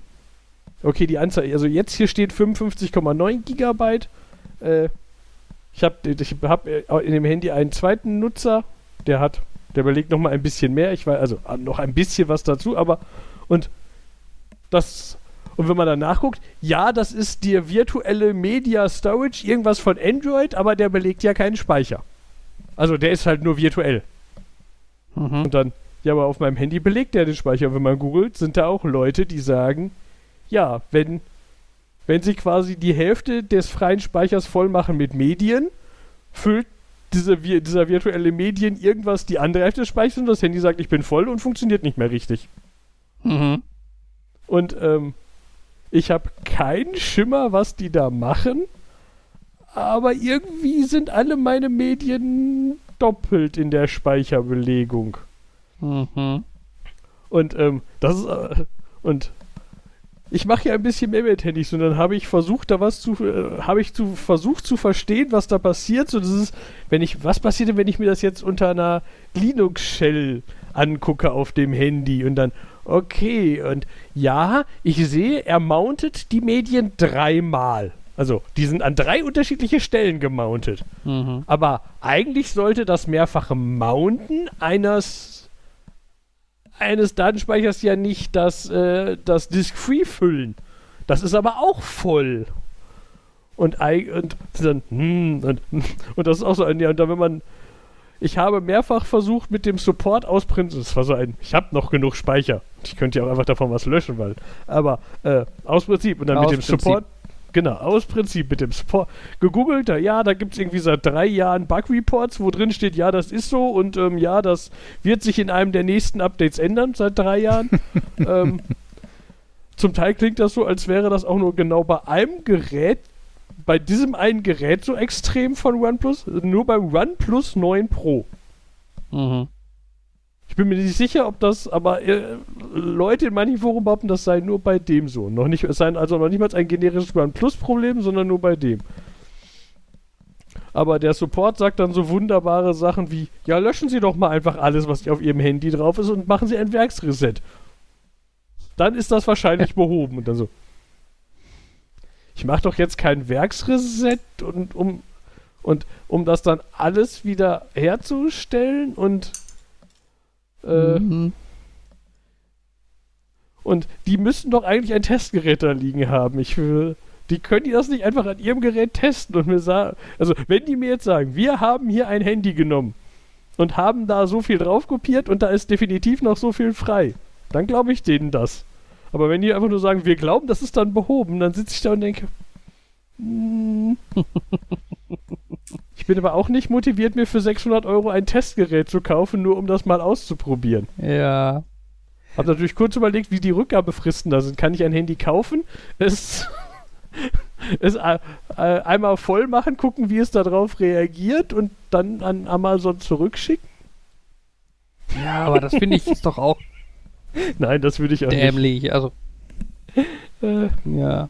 okay, die Anzahl, also jetzt hier steht 55,9 Gigabyte. Äh, ich habe ich hab äh, in dem Handy einen zweiten Nutzer, der hat, der überlegt noch mal ein bisschen mehr. Ich weiß, also äh, noch ein bisschen was dazu, aber und das und wenn man dann nachguckt, ja, das ist der virtuelle Media Storage, irgendwas von Android, aber der belegt ja keinen Speicher. Also der ist halt nur virtuell. Mhm. Und dann, ja, aber auf meinem Handy belegt der den Speicher. Wenn man googelt, sind da auch Leute, die sagen, ja, wenn, wenn sie quasi die Hälfte des freien Speichers voll machen mit Medien, füllt diese, vi- dieser virtuelle Medien irgendwas die andere Hälfte des Speichers und das Handy sagt, ich bin voll und funktioniert nicht mehr richtig. Mhm. Und ähm, ich habe keinen Schimmer, was die da machen, aber irgendwie sind alle meine Medien doppelt in der Speicherbelegung. Mhm. Und ähm, das ist äh, und ich mache ja ein bisschen mehr mit Handys und dann habe ich versucht, da was zu äh, habe ich zu versucht zu verstehen, was da passiert. So das ist, wenn ich was passiert, denn, wenn ich mir das jetzt unter einer Linux Shell angucke auf dem Handy und dann okay und ja, ich sehe, er mountet die Medien dreimal. Also, die sind an drei unterschiedliche Stellen gemountet. Mhm. Aber eigentlich sollte das mehrfache Mounten eines, eines Datenspeichers ja nicht das, äh, das Disk-Free füllen. Das ist aber auch voll. Und, und dann, hm, und, und das ist auch so ein, ja, und dann, wenn man, ich habe mehrfach versucht mit dem Support ausprinten, das war so ein, ich habe noch genug Speicher. Ich könnte ja auch einfach davon was löschen, weil, aber äh, aus Prinzip und dann Aus mit dem Prinzip. Support, genau, aus Prinzip mit dem Support, gegoogelt, da, ja, da gibt es irgendwie seit drei Jahren Bug-Reports, wo drin steht, ja, das ist so und ähm, ja, das wird sich in einem der nächsten Updates ändern, seit drei Jahren. ähm, zum Teil klingt das so, als wäre das auch nur genau bei einem Gerät, bei diesem einen Gerät so extrem von OnePlus, nur beim OnePlus 9 Pro. Mhm. Ich bin mir nicht sicher, ob das, aber äh, Leute in manchen Foren behaupten, das sei nur bei dem so. Noch nicht, es sei also noch nicht mal ein generisches OnePlus-Problem, sondern nur bei dem. Aber der Support sagt dann so wunderbare Sachen wie, ja, löschen Sie doch mal einfach alles, was auf Ihrem Handy drauf ist und machen Sie ein Werksreset. Dann ist das wahrscheinlich behoben. Und dann so, ich mache doch jetzt kein Werksreset und um und um das dann alles wieder herzustellen und äh, Mhm. und die müssten doch eigentlich ein Testgerät da liegen haben. Ich will, die können die das nicht einfach an ihrem Gerät testen und mir sagen, also wenn die mir jetzt sagen, wir haben hier ein Handy genommen und haben da so viel drauf kopiert und da ist definitiv noch so viel frei, dann glaube ich denen das. Aber wenn die einfach nur sagen, wir glauben, das ist dann behoben, dann sitze ich da und denke, hm. ich bin aber auch nicht motiviert, mir für 600 Euro ein Testgerät zu kaufen, nur um das mal auszuprobieren. Ja. Hab natürlich kurz überlegt, wie die Rückgabefristen da sind. Kann ich ein Handy kaufen, es, es äh, äh, einmal voll machen, gucken, wie es darauf reagiert und dann an Amazon zurückschicken? Ja, aber das finde ich ist doch auch Nein, das würde ich auch dämlich. Also, nicht. Äh, ja.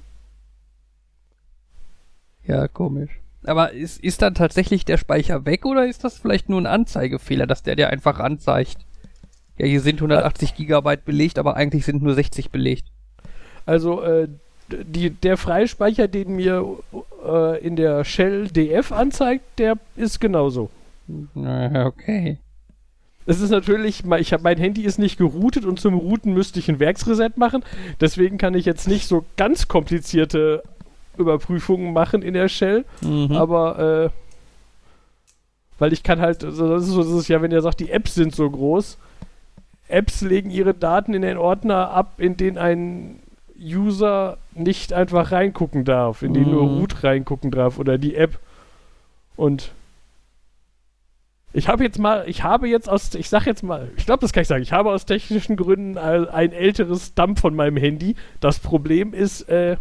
Ja, komisch. Aber ist, ist dann tatsächlich der Speicher weg oder ist das vielleicht nur ein Anzeigefehler, dass der dir einfach anzeigt? Ja, hier sind 180 Gigabyte belegt, aber eigentlich sind nur 60 belegt. also, äh, die, der Freispeicher, den mir äh, in der Shell DF anzeigt, der ist genauso. Na, Okay. Es ist natürlich, ich habe mein Handy ist nicht geroutet und zum Routen müsste ich ein Werksreset machen. Deswegen kann ich jetzt nicht so ganz komplizierte Überprüfungen machen in der Shell. Mhm. Aber äh, weil ich kann halt, also das ist so, das ist ja, wenn ihr sagt, die Apps sind so groß. Apps legen ihre Daten in den Ordner ab, in den ein User nicht einfach reingucken darf, in den nur Mhm. Root reingucken darf oder die App. Und ich habe jetzt mal, ich habe jetzt aus, ich sag jetzt mal, ich glaube, das kann ich sagen, ich habe aus technischen Gründen ein, ein älteres Dump von meinem Handy. Das Problem ist, äh,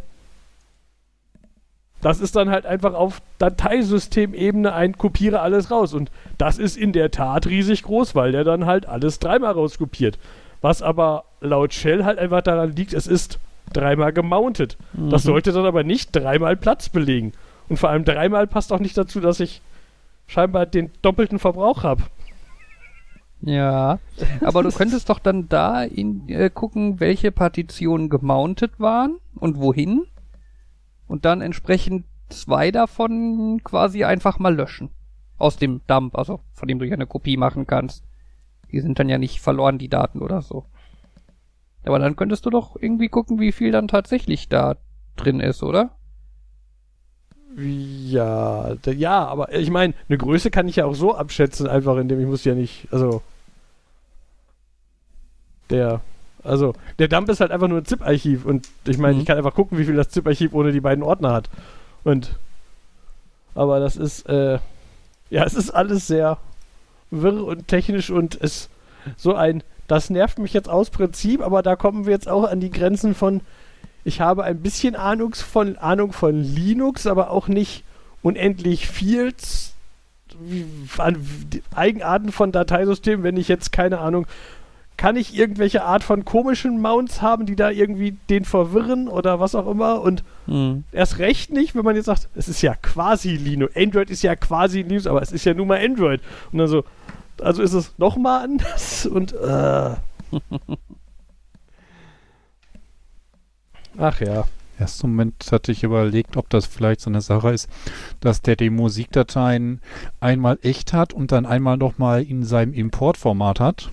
das ist dann halt einfach auf Dateisystemebene ein Kopiere alles raus. Und das ist in der Tat riesig groß, weil der dann halt alles dreimal rauskopiert. Was aber laut Shell halt einfach daran liegt, es ist dreimal gemountet. Das Mhm. sollte dann aber nicht dreimal Platz belegen. Und vor allem dreimal passt auch nicht dazu, dass ich scheinbar den doppelten Verbrauch habe. Ja, aber du könntest doch dann da in, äh, gucken, welche Partitionen gemountet waren und wohin. Und dann entsprechend zwei davon quasi einfach mal löschen. Aus dem Dump, also von dem du ja eine Kopie machen kannst. Die sind dann ja nicht verloren, die Daten oder so. Aber dann könntest du doch irgendwie gucken, wie viel dann tatsächlich da drin ist, oder? Ja, ja, aber ich meine, eine Größe kann ich ja auch so abschätzen, einfach indem ich muss ja nicht, also der, also der Dump ist halt einfach nur ein ZIP-Archiv und ich meine, Mhm. ich kann einfach gucken, wie viel das ZIP-Archiv ohne die beiden Ordner hat. Und aber das ist, äh, ja, es ist alles sehr wirr und technisch und es so ein, das nervt mich jetzt aus Prinzip, aber da kommen wir jetzt auch an die Grenzen von, ich habe ein bisschen Ahnung von, Ahnung von Linux, aber auch nicht unendlich viel an Eigenarten von Dateisystemen, wenn ich jetzt keine Ahnung, kann ich irgendwelche Art von komischen Mounts haben, die da irgendwie den verwirren oder was auch immer und Hm. erst recht nicht, wenn man jetzt sagt, es ist ja quasi Linux. Android ist ja quasi Linux, aber es ist ja nun mal Android. Und dann so, also ist es nochmal anders und äh. Ach ja. Ersten Moment hatte ich überlegt, ob das vielleicht so eine Sache ist, dass der die Musikdateien einmal echt hat und dann einmal nochmal in seinem Importformat hat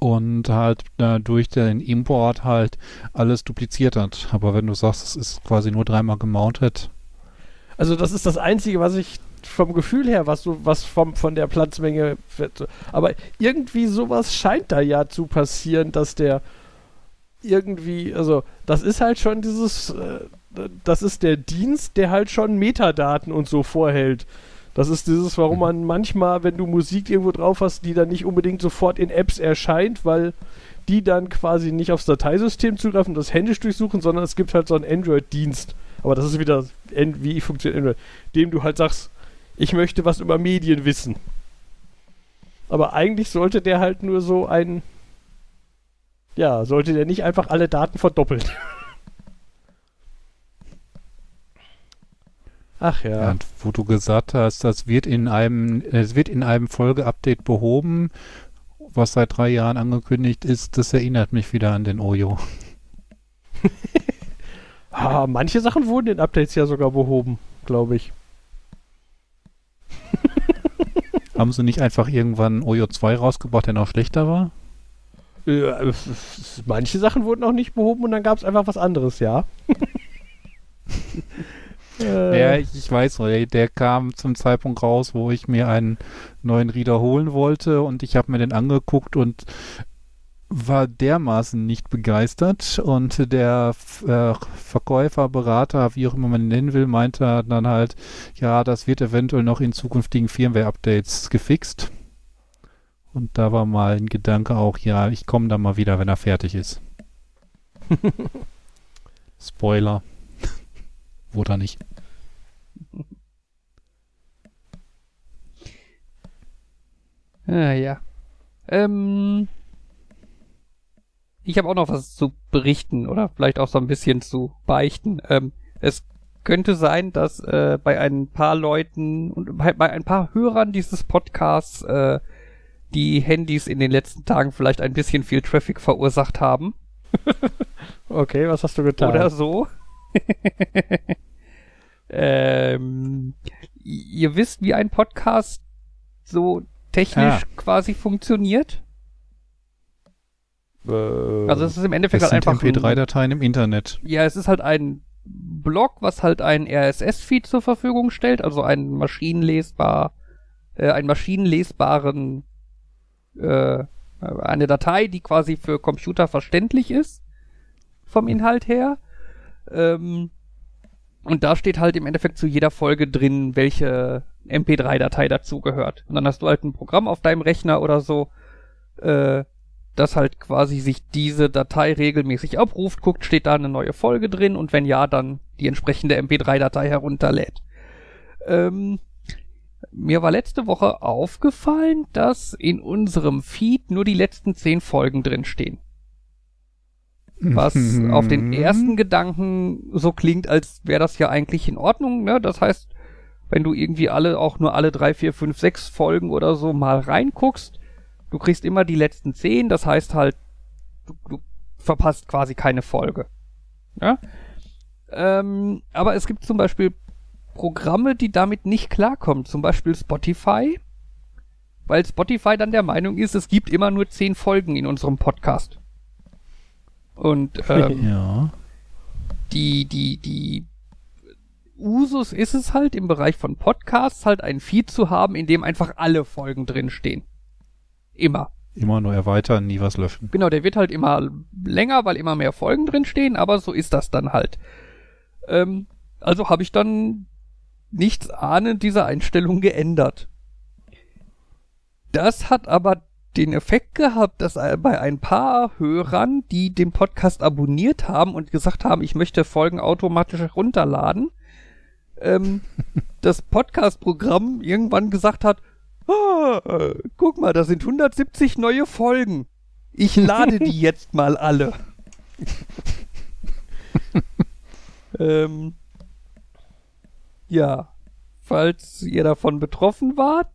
und halt äh, durch den Import halt alles dupliziert hat. Aber wenn du sagst, es ist quasi nur dreimal gemountet, Also das ist das Einzige, was ich vom Gefühl her, was so, was vom, von der Platzmenge, aber irgendwie sowas scheint da ja zu passieren, dass der irgendwie, also das ist halt schon dieses, äh, das ist der Dienst, der halt schon Metadaten und so vorhält. Das ist dieses, warum Mhm. man manchmal, wenn du Musik irgendwo drauf hast, die dann nicht unbedingt sofort in Apps erscheint, weil die dann quasi nicht aufs Dateisystem zugreifen und das händisch durchsuchen, sondern es gibt halt so einen Android-Dienst. Aber das ist wieder, wie funktioniert Android, dem du halt sagst, ich möchte was über Medien wissen. Aber eigentlich sollte der halt nur so ein. Ja, sollte der nicht einfach alle Daten verdoppeln. Ach ja. Ja, und wo du gesagt hast, das wird in einem, es wird in einem Folgeupdate behoben, was seit drei Jahren angekündigt ist, das erinnert mich wieder an den Ojo. Ah, manche Sachen wurden in Updates ja sogar behoben, glaube ich. Haben sie nicht einfach irgendwann Ojo 2 rausgebracht, der noch schlechter war? Äh, manche Sachen wurden auch nicht behoben und dann gab es einfach was anderes, ja. Äh, Ja, ich, ich weiß, ey, der kam zum Zeitpunkt raus, wo ich mir einen neuen Reader holen wollte und ich habe mir den angeguckt und war dermaßen nicht begeistert und der äh, Verkäufer, Berater, wie auch immer man ihn nennen will, meinte dann halt, ja, das wird eventuell noch in zukünftigen Firmware-Updates gefixt. Und da war mal ein Gedanke auch, ja, ich komme dann mal wieder, wenn er fertig ist. Spoiler. Wurde er nicht. Ah, ja. Ähm, ich habe auch noch was zu berichten oder vielleicht auch so ein bisschen zu beichten. Ähm, es könnte sein, dass äh, bei ein paar Leuten und bei, bei ein paar Hörern dieses Podcasts äh, die Handys in den letzten Tagen vielleicht ein bisschen viel Traffic verursacht haben. okay, was hast du getan? Oder so. Ähm, ihr wisst, wie ein Podcast so technisch Ah. quasi funktioniert? Äh, Also es ist im Endeffekt halt einfach ein, MP3-Dateien im Internet. ja, es ist halt ein Blog, was halt ein RSS-Feed zur Verfügung stellt, also ein maschinenlesbar, äh, einen maschinenlesbaren, äh, eine Datei, die quasi für Computer verständlich ist vom Inhalt her. Ähm, und da steht halt im Endeffekt zu jeder Folge drin, welche MP3-Datei dazugehört. Und dann hast du halt ein Programm auf deinem Rechner oder so, äh, das halt quasi sich diese Datei regelmäßig abruft, guckt, steht da eine neue Folge drin und wenn ja, dann die entsprechende MP3-Datei herunterlädt. Ähm, mir war letzte Woche aufgefallen, dass in unserem Feed nur die letzten zehn Folgen drin stehen. Was auf den ersten Gedanken so klingt, als wäre das ja eigentlich in Ordnung, ne? Das heißt, wenn du irgendwie alle, auch nur alle drei, vier, fünf, sechs Folgen oder so mal reinguckst, du kriegst immer die letzten zehn, das heißt halt, du, du verpasst quasi keine Folge. Ja? Ähm, aber es gibt zum Beispiel Programme, die damit nicht klarkommen, zum Beispiel Spotify, weil Spotify dann der Meinung ist, es gibt immer nur zehn Folgen in unserem Podcast. Und ähm, Ja. die, die, die Usus ist es halt im Bereich von Podcasts halt ein Feed zu haben, in dem einfach alle Folgen drinstehen. Immer. Immer nur erweitern, nie was löschen. Genau, der wird halt immer länger, weil immer mehr Folgen drinstehen, aber so ist das dann halt. Ähm, also habe ich dann nichts ahnend diese Einstellung geändert. Das hat aber den Effekt gehabt, dass bei ein paar Hörern, die den Podcast abonniert haben und gesagt haben, ich möchte Folgen automatisch herunterladen, ähm, das Podcast-Programm irgendwann gesagt hat, ah, äh, guck mal, da sind 170 neue Folgen. Ich lade die jetzt mal alle. ähm, ja, falls ihr davon betroffen wart,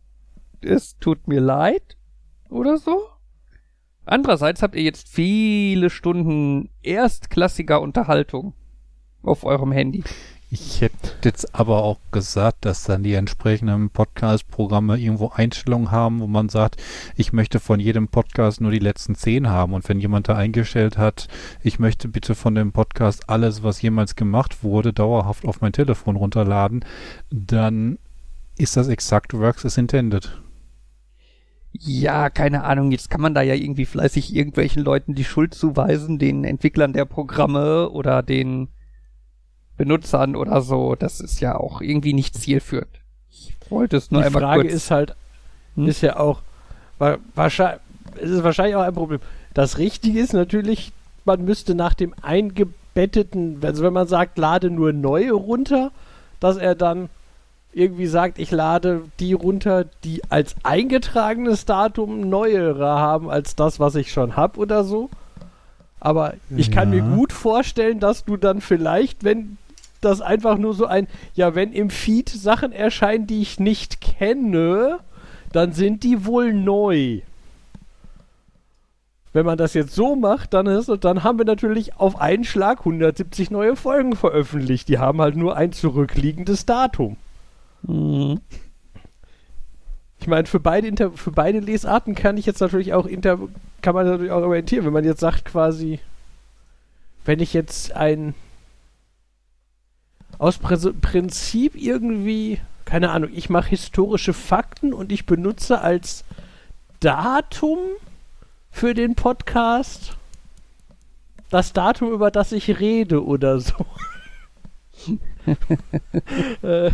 es tut mir leid oder so. Andererseits habt ihr jetzt viele Stunden erstklassiger Unterhaltung auf eurem Handy. Ich hätte jetzt aber auch gesagt, dass dann die entsprechenden Podcast-Programme irgendwo Einstellungen haben, wo man sagt, ich möchte von jedem Podcast nur die letzten zehn haben. Und wenn jemand da eingestellt hat, ich möchte bitte von dem Podcast alles, was jemals gemacht wurde, dauerhaft auf mein Telefon runterladen, dann ist das exakt works as intended. Ja, keine Ahnung, jetzt kann man da ja irgendwie fleißig irgendwelchen Leuten die Schuld zuweisen, den Entwicklern der Programme oder den Benutzern oder so. Das ist ja auch irgendwie nicht zielführend. Ich wollte es nur die einmal Frage kurz. ist halt, Hm? ist ja auch, wa- wahrscheinlich, es ist wahrscheinlich auch ein Problem. Das Richtige ist natürlich, man müsste nach dem eingebetteten, also wenn man sagt, lade nur neue runter, dass er dann irgendwie sagt, ich lade die runter, die als eingetragenes Datum neuere haben als das, was ich schon habe oder so. Aber ich kann Ja. mir gut vorstellen, dass du dann vielleicht, wenn das einfach nur so ein, ja, wenn im Feed Sachen erscheinen, die ich nicht kenne, dann sind die wohl neu. Wenn man das jetzt so macht, dann, ist, dann haben wir natürlich auf einen Schlag 170 neue Folgen veröffentlicht. Die haben halt nur ein zurückliegendes Datum. Mhm. Ich meine, für beide, Inter für beide Lesarten kann ich jetzt natürlich auch inter kann man natürlich auch orientieren. Wenn man jetzt sagt, quasi, wenn ich jetzt ein aus Präs Prinzip irgendwie, keine Ahnung, ich mache historische Fakten und ich benutze als Datum für den Podcast das Datum, über das ich rede oder so. äh,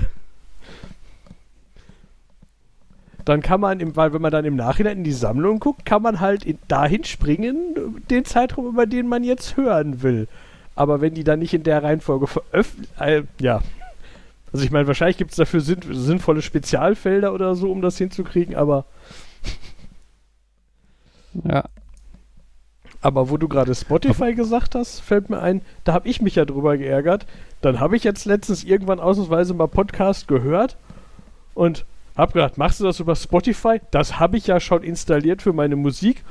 dann kann man, im, weil wenn man dann im Nachhinein in die Sammlung guckt, kann man halt in, dahin springen, den Zeitraum, über den man jetzt hören will. Aber wenn die dann nicht in der Reihenfolge veröffentlicht, äh, ja. Also ich meine, wahrscheinlich gibt es dafür sinn sinnvolle Spezialfelder oder so, um das hinzukriegen, aber, Ja. aber wo du gerade Spotify gesagt hast, fällt mir ein, da habe ich mich ja drüber geärgert. Dann habe ich jetzt letztens irgendwann ausnahmsweise mal Podcast gehört und hab gedacht, machst du das über Spotify? Das habe ich ja schon installiert für meine Musik.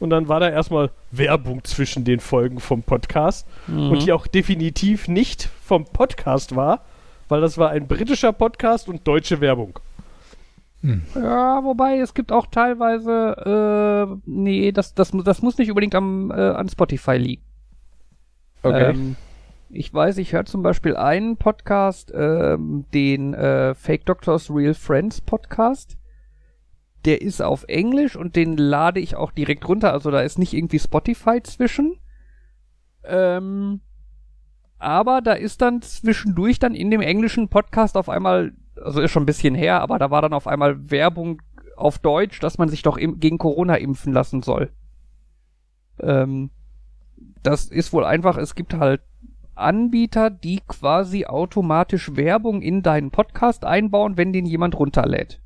Und dann war da erstmal Werbung zwischen den Folgen vom Podcast. Mhm. Und die auch definitiv nicht vom Podcast war, weil das war ein britischer Podcast und deutsche Werbung. Ja, wobei es gibt auch teilweise, äh, nee, das, das, das muss nicht unbedingt am, äh, an Spotify liegen. Ähm, ich weiß, ich höre zum Beispiel einen Podcast, ähm, den äh, Fake Doctors Real Friends Podcast. Der ist auf Englisch und den lade ich auch direkt runter. Also da ist nicht irgendwie Spotify zwischen. Ähm, aber da ist dann zwischendurch dann in dem englischen Podcast auf einmal, also ist schon ein bisschen her, aber da war dann auf einmal Werbung auf Deutsch, dass man sich doch gegen Corona impfen lassen soll. Ähm, das ist wohl einfach, es gibt halt Anbieter, die quasi automatisch Werbung in deinen Podcast einbauen, wenn den jemand runterlädt.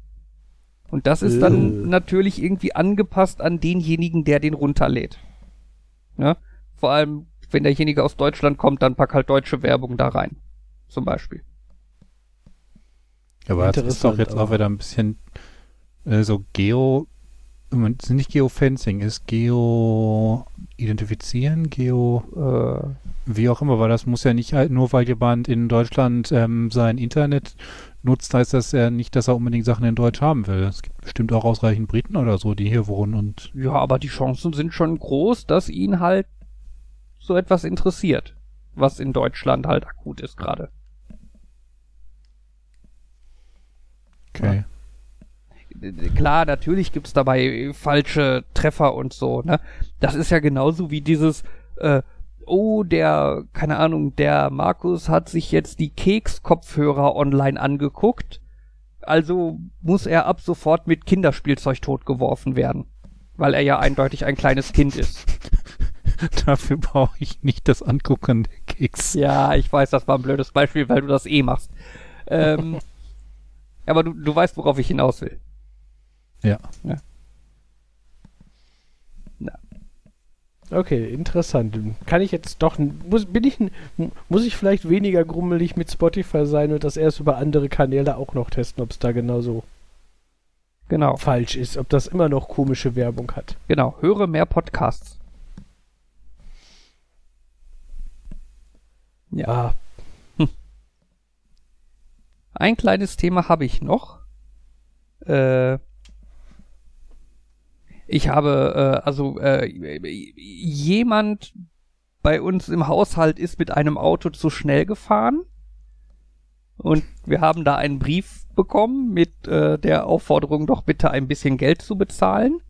Und das ist dann Äh. natürlich irgendwie angepasst an denjenigen, der den runterlädt. Ja? Vor allem, wenn derjenige aus Deutschland kommt, dann pack halt deutsche Werbung da rein. Zum Beispiel. Aber das ist doch jetzt auch wieder ein bisschen äh, so Geo, es ist nicht Geofencing, ist Geo-Identifizieren, Geo, Äh, wie auch immer, weil das muss ja nicht halt nur, weil jemand in Deutschland ähm, sein Internet nutzt, heißt das ja nicht, dass er unbedingt Sachen in Deutsch haben will. Es gibt bestimmt auch ausreichend Briten oder so, die hier wohnen und ja, aber die Chancen sind schon groß, dass ihn halt so etwas interessiert. Was in Deutschland halt akut ist gerade. okay. Klar, natürlich gibt's dabei falsche Treffer und so, ne? Das ist ja genauso wie dieses, äh, oh, der, keine Ahnung, der Markus hat sich jetzt die Keks-Kopfhörer online angeguckt, also muss er ab sofort mit Kinderspielzeug totgeworfen werden. Weil er ja eindeutig ein kleines Kind ist. Dafür brauche ich nicht das Angucken der Keks. Ja, ich weiß, das war ein blödes Beispiel, weil du das eh machst. Ähm, aber du, du weißt, worauf ich hinaus will. Ja. Okay, interessant. Kann ich jetzt doch, muss, bin ich, muss ich vielleicht weniger grummelig mit Spotify sein und das erst über andere Kanäle auch noch testen, ob es da genauso Genau, falsch ist, ob das immer noch komische Werbung hat. genau. Höre mehr Podcasts. Ja. Ah, Ein kleines Thema habe ich noch. Äh, ich habe, äh, also äh, jemand bei uns im Haushalt ist mit einem Auto zu schnell gefahren. Und wir haben da einen Brief bekommen mit äh, der Aufforderung, doch bitte ein bisschen Geld zu bezahlen.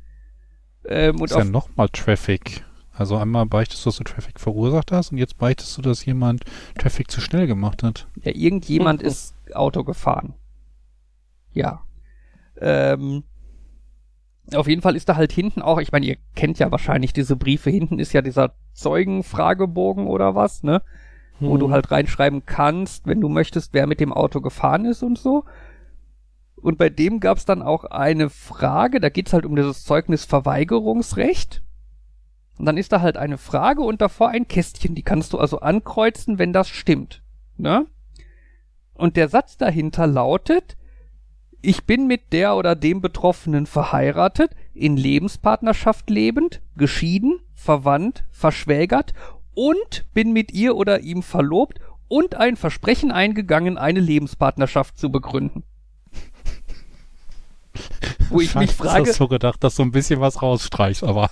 Ähm, und ist ja nochmal Traffic. Also einmal beichtest du, dass du Traffic verursacht hast und jetzt beichtest du, dass jemand Traffic zu schnell gemacht hat. Ja, irgendjemand ist Auto gefahren. Ja. Ähm, auf jeden Fall ist da halt hinten auch, ich meine, ihr kennt ja wahrscheinlich diese Briefe, hinten ist ja dieser Zeugenfragebogen oder was, ne? Wo Hm. du halt reinschreiben kannst, wenn du möchtest, wer mit dem Auto gefahren ist und so. Und bei dem gab es dann auch eine Frage, da geht's halt um dieses Zeugnisverweigerungsrecht. Und dann ist da halt eine Frage und davor ein Kästchen, die kannst du also ankreuzen, wenn das stimmt. Ne? Und der Satz dahinter lautet, ich bin mit der oder dem Betroffenen verheiratet, in Lebenspartnerschaft lebend, geschieden, verwandt, verschwägert und bin mit ihr oder ihm verlobt und ein Versprechen eingegangen, eine Lebenspartnerschaft zu begründen. Wo ich mich frage. Ich so gedacht, dass du ein bisschen was rausstreichst, aber.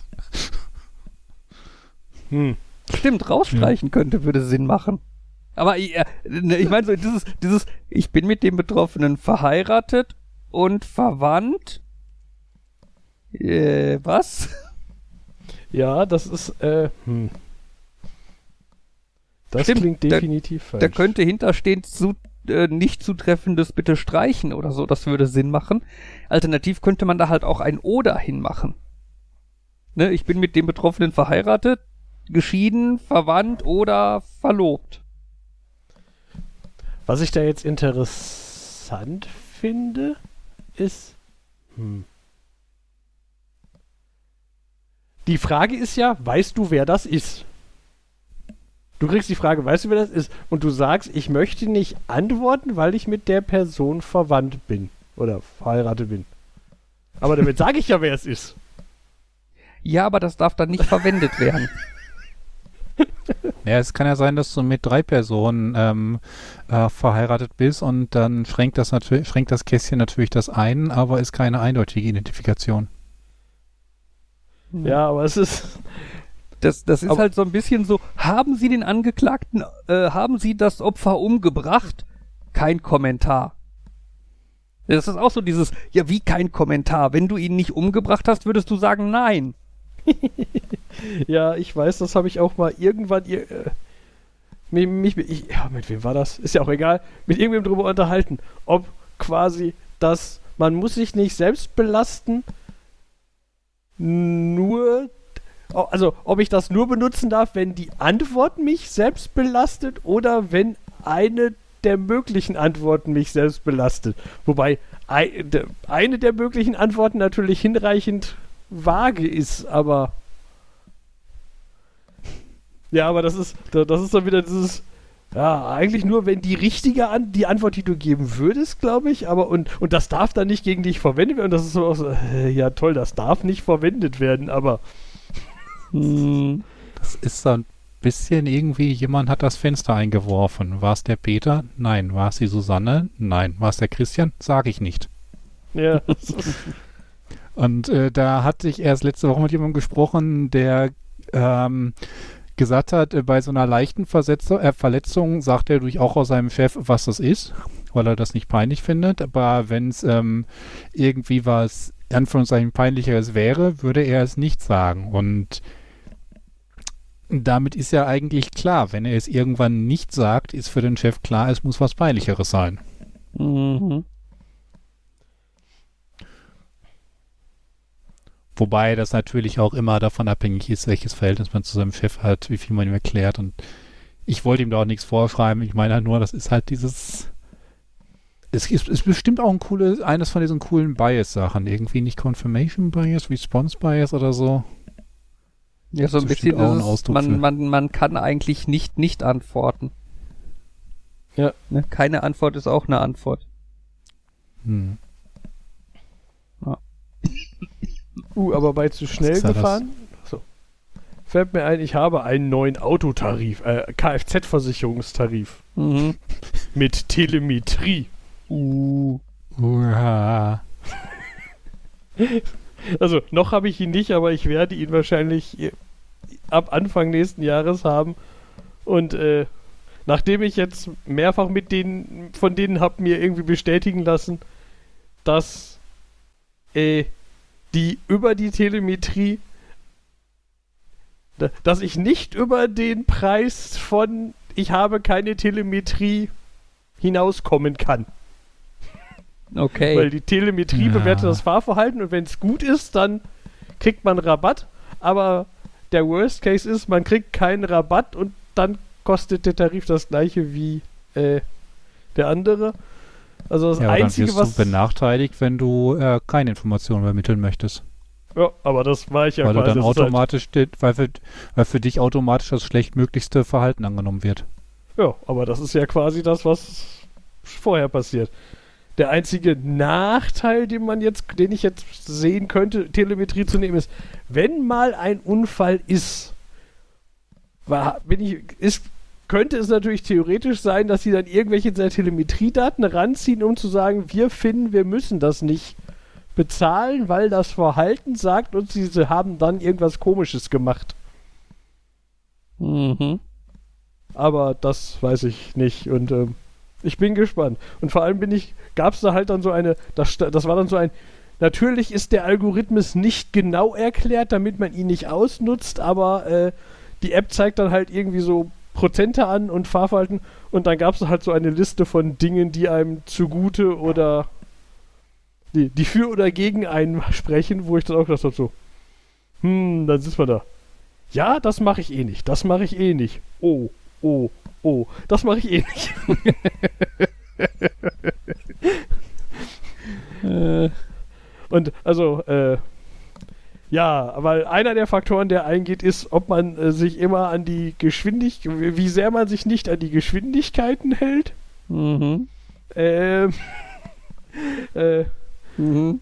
Hm. Stimmt, rausstreichen ja. könnte, würde Sinn machen. Aber ich, äh, ne, ich meine so, dieses, dieses, ich bin mit dem Betroffenen verheiratet und verwandt. Äh, was? Ja, das ist, äh, hm. Das Stimmt, klingt definitiv da, falsch. Da könnte hinterstehen zu, äh, nicht zutreffendes bitte streichen oder so, das würde Sinn machen. Alternativ könnte man da halt auch ein Oder hinmachen. Ne, ich bin mit dem Betroffenen verheiratet, geschieden, verwandt oder verlobt. Was ich da jetzt interessant finde, ist. Hm. Die Frage ist ja, weißt du, wer das ist? Du kriegst die Frage, weißt du, wer das ist? Und du sagst, ich möchte nicht antworten, weil ich mit der Person verwandt bin. Oder verheiratet bin. Aber damit sage ich ja, wer es ist. Ja, aber das darf dann nicht verwendet werden. Ja, es kann ja sein, dass du mit drei Personen ähm, äh, verheiratet bist und dann schränkt das, schränkt das Kästchen natürlich das ein, aber ist keine eindeutige Identifikation. Ja, aber es ist, das, das ist Aber halt so ein bisschen so, haben Sie den Angeklagten, äh, haben Sie das Opfer umgebracht? Kein Kommentar. Das ist auch so dieses, ja, wie kein Kommentar. Wenn du ihn nicht umgebracht hast, würdest du sagen nein. ja, ich weiß, das habe ich auch mal irgendwann. Äh, mich, mich, ich, ja, mit wem war das? Ist ja auch egal. Mit irgendwem drüber unterhalten, ob quasi das, man muss sich nicht selbst belasten, nur also ob ich das nur benutzen darf, wenn die Antwort mich selbst belastet oder wenn eine der möglichen Antworten mich selbst belastet. Wobei eine der möglichen Antworten natürlich hinreichend vage ist, aber ja, aber das ist das ist dann wieder dieses ja, eigentlich nur, wenn die richtige An die Antwort, die du geben würdest, glaube ich, aber und, und das darf dann nicht gegen dich verwendet werden. Und das ist so, so äh, ja toll, das darf nicht verwendet werden, aber hm. Das ist so ein bisschen irgendwie, jemand hat das Fenster eingeworfen. War es der Peter? Nein. War es die Susanne? Nein. War es der Christian? Sag ich nicht. Ja. Und äh, da hatte ich erst letzte Woche mit jemandem gesprochen, der ähm, gesagt hat, äh, bei so einer leichten Versetzung, äh, Verletzung sagt er durchaus seinem Chef, was das ist, weil er das nicht peinlich findet. Aber wenn es ähm, irgendwie was Anführungszeichen peinlicheres wäre, würde er es nicht sagen. Und damit ist ja eigentlich klar, wenn er es irgendwann nicht sagt, ist für den Chef klar, es muss was Peinlicheres sein. Mhm. Wobei das natürlich auch immer davon abhängig ist, welches Verhältnis man zu seinem Chef hat, wie viel man ihm erklärt. Und ich wollte ihm da auch nichts vorschreiben. Ich meine halt nur, das ist halt dieses es ist, ist bestimmt auch ein cooles, eines von diesen coolen Bias-Sachen. Irgendwie nicht Confirmation Bias, Response Bias oder so. Ja, so ein bisschen ist, man, man, man kann eigentlich nicht nicht antworten. Ja. Ne? Keine Antwort ist auch eine Antwort. Hm. Ja. Uh, aber bei zu schnell gefahren? So. Fällt mir ein, ich habe einen neuen Autotarif, äh, Kfz-Versicherungstarif. Mhm. Mit Telemetrie. Uh. Uha. Also, noch habe ich ihn nicht, aber ich werde ihn wahrscheinlich äh, ab Anfang nächsten Jahres haben. Und äh, nachdem ich jetzt mehrfach mit denen, von denen habe mir irgendwie bestätigen lassen, dass äh, die über die Telemetrie, dass ich nicht über den Preis von ich habe keine Telemetrie hinauskommen kann. Okay. Weil die Telemetrie ja. bewertet das Fahrverhalten und wenn es gut ist, dann kriegt man Rabatt. Aber der Worst Case ist, man kriegt keinen Rabatt und dann kostet der Tarif das gleiche wie äh, der andere. Also das ja, aber Einzige, dann wirst was. du benachteiligt, wenn du äh, keine Informationen übermitteln möchtest. ja, aber das war ich ja weil du quasi. dann das ist halt- automatisch, steht, weil, für, weil für dich automatisch das schlechtmöglichste Verhalten angenommen wird. Ja, aber das ist ja quasi das, was vorher passiert. Der einzige Nachteil, den man jetzt, den ich jetzt sehen könnte, Telemetrie zu nehmen, ist, wenn mal ein Unfall ist, war, bin ich, ist, könnte es natürlich theoretisch sein, dass sie dann irgendwelche Telemetriedaten ranziehen, um zu sagen, wir finden, wir müssen das nicht bezahlen, weil das Verhalten sagt uns, sie haben dann irgendwas Komisches gemacht. Mhm. Aber das weiß ich nicht und ähm, ich bin gespannt. Und vor allem bin ich, gab es da halt dann so eine, das, das war dann so ein, natürlich ist der Algorithmus nicht genau erklärt, damit man ihn nicht ausnutzt, aber äh, die App zeigt dann halt irgendwie so Prozente an und Fahrverhalten und dann gab es halt so eine Liste von Dingen, die einem zugute oder die, die für oder gegen einen sprechen, wo ich dann auch gedacht habe, so, hm, dann sitzt man da. Ja, das mache ich eh nicht. Das mache ich eh nicht. Oh, oh, oh. Das mache ich eh nicht. Äh, Und also, äh, ja, weil einer der Faktoren, der eingeht, ist, ob man äh, sich immer an die Geschwindigkeit, wie sehr man sich nicht an die Geschwindigkeiten hält. mhm. Ähm, äh, Mhm.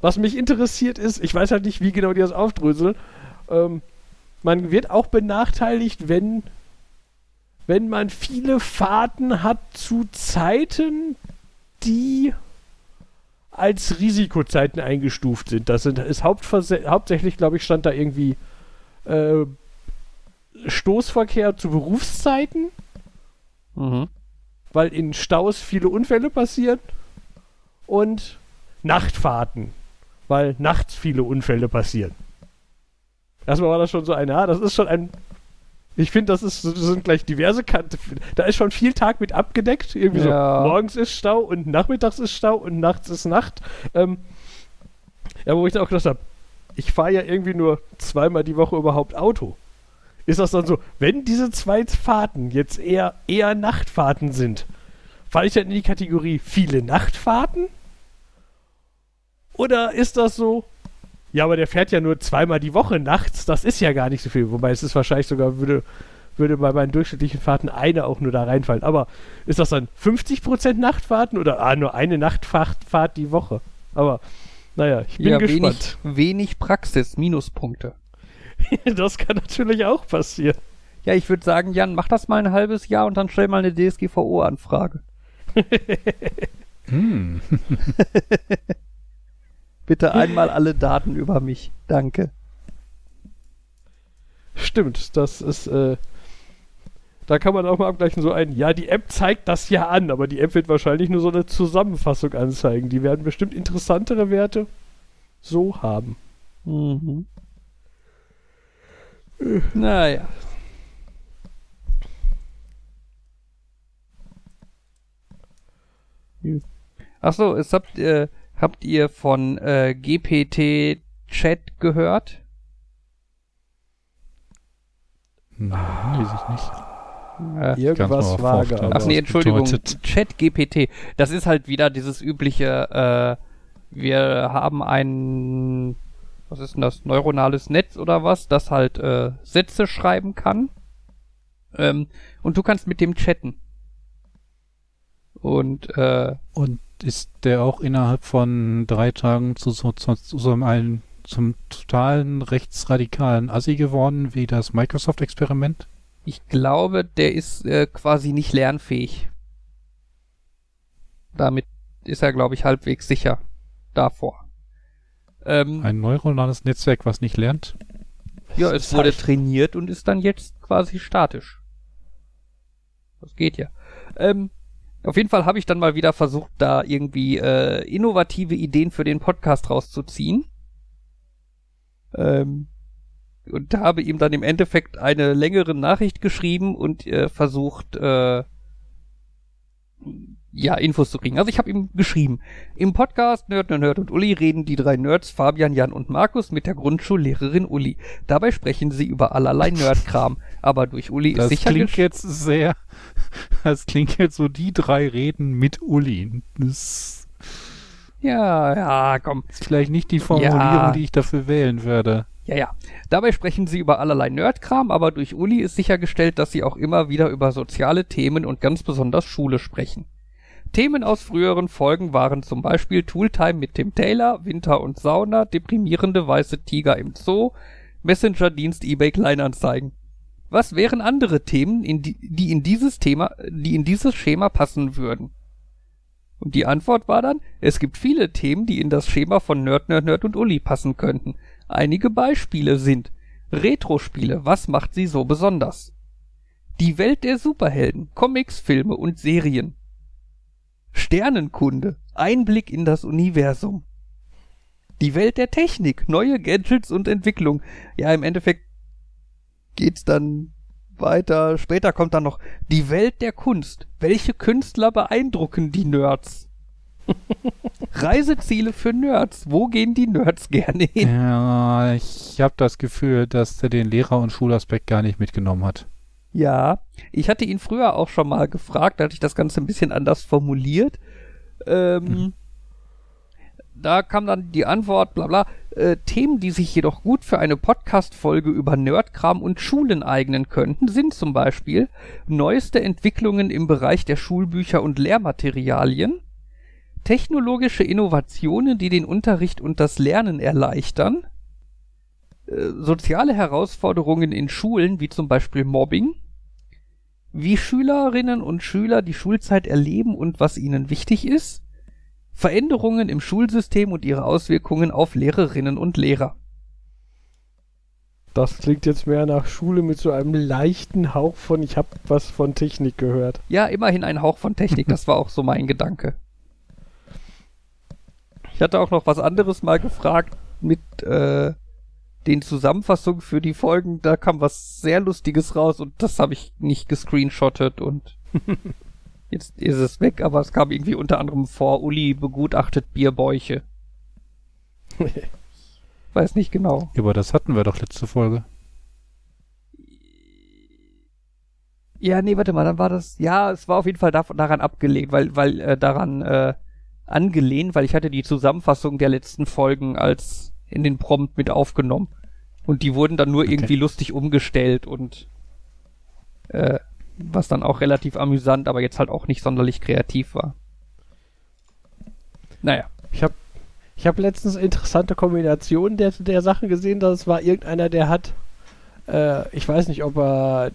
was mich interessiert ist, ich weiß halt nicht, wie genau die das aufdröseln. Ähm, man wird auch benachteiligt, wenn, wenn man viele Fahrten hat zu Zeiten, die als Risikozeiten eingestuft sind. Das sind, ist hauptsächlich, glaube ich, stand da irgendwie äh, Stoßverkehr zu Berufszeiten, Mhm. weil in Staus viele Unfälle passieren und Nachtfahrten, weil nachts viele Unfälle passieren. Erstmal war das schon so ein, ja, das ist schon ein. Ich finde, das ist, das sind gleich diverse Kante. Da ist schon viel Tag mit abgedeckt. Irgendwie Ja. so, morgens ist Stau und nachmittags ist Stau und nachts ist Nacht. Ähm, ja, wo ich dann auch gedacht habe, ich fahre ja irgendwie nur zweimal die Woche überhaupt Auto. Ist das dann so, wenn diese zwei Fahrten jetzt eher, eher Nachtfahrten sind, falle ich dann in die Kategorie viele Nachtfahrten? Oder ist das so, ja, aber der fährt ja nur zweimal die Woche nachts, das ist ja gar nicht so viel. Wobei es ist wahrscheinlich sogar, würde, würde bei meinen durchschnittlichen Fahrten eine auch nur da reinfallen. Aber ist das dann 50% Nachtfahrten oder ah, nur eine Nachtfahrt Fahrt die Woche? Aber naja, ich bin ja, gespannt. wenig, wenig Praxis, Minuspunkte. das kann natürlich auch passieren. Ja, ich würde sagen, Jan, mach das mal ein halbes Jahr und dann stell mal eine DSGVO-Anfrage. Hm. Bitte einmal alle Daten über mich. Danke. Stimmt, das ist, äh, da kann man auch mal abgleichen, so ein, ja, die App zeigt das ja an, aber die App wird wahrscheinlich nur so eine Zusammenfassung anzeigen. Die werden bestimmt interessantere Werte so haben. Mhm. Naja. Achso, es habt, äh, habt ihr von äh, GPT Chat gehört? Nein, lese ich nicht. Äh, Irgendwas vage. Ach nee, Entschuldigung. Chat GPT. Das ist halt wieder dieses übliche, äh, wir haben ein, was ist denn das, neuronales Netz oder was, das halt äh, Sätze schreiben kann. Ähm, und du kannst mit dem chatten. Und äh, Und ist der auch innerhalb von drei Tagen zu so, zu, zu so einem zum totalen rechtsradikalen Assi geworden, wie das Microsoft-Experiment? ich glaube, der ist äh, quasi nicht lernfähig. Damit ist er, glaube ich, halbwegs sicher davor. Ähm, Ein neuronales Netzwerk, was nicht lernt? Ja, Das es wurde heißt- trainiert und ist dann jetzt quasi statisch. Das geht ja. Ähm, auf jeden Fall habe ich dann mal wieder versucht, da irgendwie äh, innovative Ideen für den Podcast rauszuziehen. Ähm, und habe ihm dann im Endeffekt eine längere Nachricht geschrieben und äh, versucht, äh, ja, Infos zu kriegen. Also ich habe ihm geschrieben. Im Podcast Nerd, Nerd, Nerd und Uli reden die drei Nerds Fabian, Jan und Markus mit der Grundschullehrerin Uli. Dabei sprechen sie über allerlei Nerdkram. Aber durch Uli Das ist sicher klingt gesch- jetzt sehr, das klingt jetzt so, die drei reden mit Uli. Das Ja, ja, komm. ist vielleicht nicht die Formulierung, Ja. die ich dafür wählen werde. Ja, ja. Dabei sprechen sie über allerlei Nerdkram, aber durch Uli ist sichergestellt, dass sie auch immer wieder über soziale Themen und ganz besonders Schule sprechen. Themen aus früheren Folgen waren zum Beispiel Tooltime mit Tim Taylor, Winter und Sauna, deprimierende weiße Tiger im Zoo, Messenger-Dienst eBay Kleinanzeigen. Was wären andere Themen, in die, die in dieses Thema, die in dieses Schema passen würden? Und die Antwort war dann, es gibt viele Themen, die in das Schema von Nerd, Nerd, Nerd und Uli passen könnten. Einige Beispiele sind Retro-Spiele, was macht sie so besonders? Die Welt der Superhelden, Comics, Filme und Serien. Sternenkunde, Einblick in das Universum. Die Welt der Technik, neue Gadgets und Entwicklung. Ja, im Endeffekt geht's dann weiter. Später kommt dann noch die Welt der Kunst. Welche Künstler beeindrucken die Nerds? Reiseziele für Nerds. Wo gehen die Nerds gerne hin? Ja, ich habe das Gefühl, dass der den Lehrer- und Schulaspekt gar nicht mitgenommen hat. Ja, ich hatte ihn früher auch schon mal gefragt, da hatte ich das Ganze ein bisschen anders formuliert. Ähm, Da kam dann die Antwort, bla bla, äh, Themen, die sich jedoch gut für eine Podcast-Folge über Nerdkram und Schulen eignen könnten, sind zum Beispiel neueste Entwicklungen im Bereich der Schulbücher und Lehrmaterialien, technologische Innovationen, die den Unterricht und das Lernen erleichtern, soziale Herausforderungen in Schulen, wie zum Beispiel Mobbing, wie Schülerinnen und Schüler die Schulzeit erleben und was ihnen wichtig ist, Veränderungen im Schulsystem und ihre Auswirkungen auf Lehrerinnen und Lehrer. Das klingt jetzt mehr nach Schule mit so einem leichten Hauch von, ich habe was von Technik gehört. Ja, immerhin ein Hauch von Technik, das war auch so mein Gedanke. Ich hatte auch noch was anderes mal gefragt mit äh, den Zusammenfassungen für die Folgen, da kam was sehr Lustiges raus und das habe ich nicht gescreenshottet und jetzt ist es weg, aber es kam irgendwie unter anderem vor, Uli begutachtet Bierbäuche. Weiß nicht genau. Ja, aber das hatten wir doch letzte Folge. Ja, nee, warte mal, dann war das, ja, es war auf jeden Fall dav- daran abgelehnt, weil, weil, äh, daran, äh, angelehnt, weil ich hatte die Zusammenfassung der letzten Folgen als in den Prompt mit aufgenommen. Und die wurden dann nur Okay. irgendwie lustig umgestellt und, äh, was dann auch relativ amüsant, aber jetzt halt auch nicht sonderlich kreativ war. Naja. Ich habe ich hab letztens interessante Kombinationen der, der Sachen gesehen. Das war irgendeiner, der hat, äh, ich weiß nicht, ob er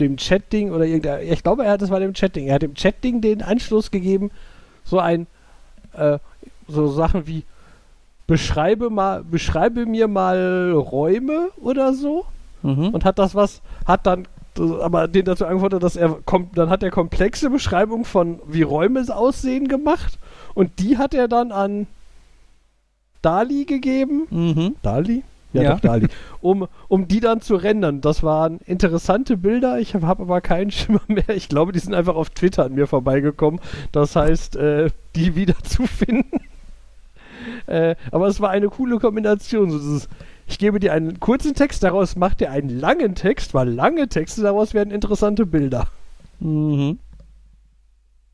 dem Chat-Ding oder irgendein, ich glaube, er hat, das war dem Chat-Ding. Er hat dem Chat-Ding den Anschluss gegeben, so ein, äh, so Sachen wie, beschreibe mal, beschreibe mir mal Räume oder so Mhm. und hat das was, hat dann aber den dazu angefordert, dass er kom dann hat er komplexe Beschreibung von wie Räume aussehen gemacht und die hat er dann an Dali gegeben. Mhm. Dali? Ja, Ja. doch Dali. Um, um die dann zu rendern. Das waren interessante Bilder. Ich habe hab aber keinen Schimmer mehr. Ich glaube, die sind einfach auf Twitter an mir vorbeigekommen. Das heißt, äh, die wiederzufinden. Äh, aber es war eine coole Kombination. So dieses, ich gebe dir einen kurzen Text, daraus macht er einen langen Text, weil lange Texte daraus werden interessante Bilder. Mhm.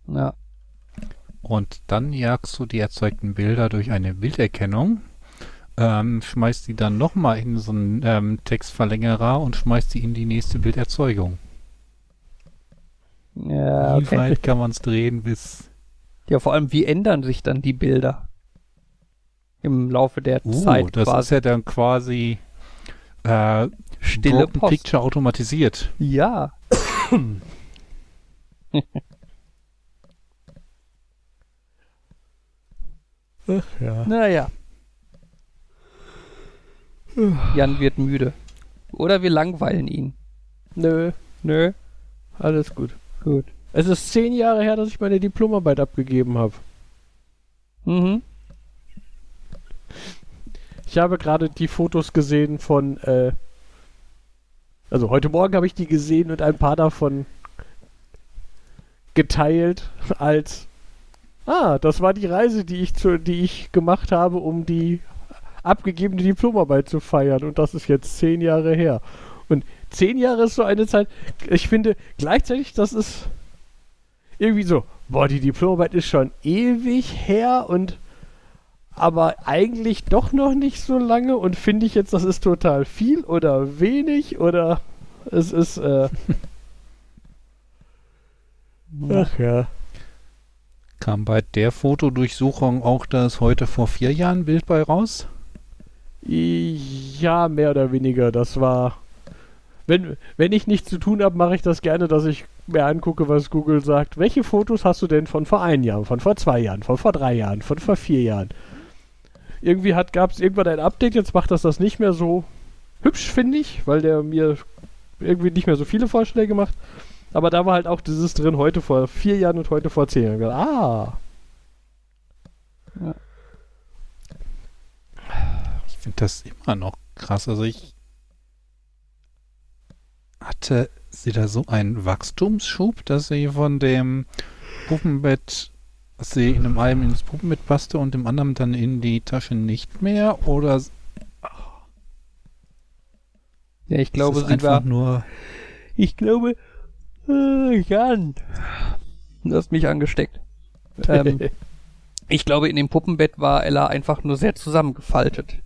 Ja. Und dann jagst du die erzeugten Bilder durch eine Bilderkennung, ähm, schmeißt die dann nochmal in so einen ähm, Textverlängerer und schmeißt die in die nächste Bilderzeugung. Ja, Wie okay. weit kann man es drehen, bis... Ja, vor allem, wie ändern sich dann die Bilder? Im Laufe der Uh, Zeit das quasi. ist ja dann quasi äh, Stille Post. Picture automatisiert. Ja. Ja. Naja. Jan wird müde. Oder wir langweilen ihn. Nö, Nö. alles gut. Gut. Es ist zehn Jahre her, dass ich meine Diplomarbeit abgegeben habe. Mhm. Ich habe gerade die Fotos gesehen von, äh, also heute Morgen habe ich die gesehen und ein paar davon geteilt als Ah, das war die Reise, die ich, zu, die ich gemacht habe, um die abgegebene Diplomarbeit zu feiern. Und das ist jetzt zehn Jahre her. Und zehn Jahre ist so eine Zeit. Ich finde gleichzeitig, das ist irgendwie so, boah, die Diplomarbeit ist schon ewig her und aber eigentlich doch noch nicht so lange und finde ich jetzt, das ist total viel oder wenig oder es ist äh Ach ja. Kam bei der Fotodurchsuchung auch das heute vor vier Jahren Bild bei raus? Ja, mehr oder weniger. Das war. Wenn, wenn ich nichts zu tun habe, mache ich das gerne, dass ich mir angucke, was Google sagt. Welche Fotos hast du denn von vor einem Jahr, von vor zwei Jahren, von vor drei Jahren, von vor vier Jahren? Irgendwie gab es irgendwann ein Update, jetzt macht das das nicht mehr so hübsch, finde ich, weil der mir irgendwie nicht mehr so viele Vorschläge macht. Aber da war halt auch dieses drin, heute vor vier Jahren und heute vor zehn Jahren. Ah. Ja. Ich finde das immer noch krass. Also ich hatte sie da so einen Wachstumsschub, dass sie von dem Puppenbett, dass sie in einem einen ins Puppenbett passte und im anderen dann in die Tasche nicht mehr? Oder ja, ich glaube, sie einfach war nur. Ich glaube, äh, Jan, du hast mich angesteckt. Ähm, ich glaube, in dem Puppenbett war Ella einfach nur sehr zusammengefaltet.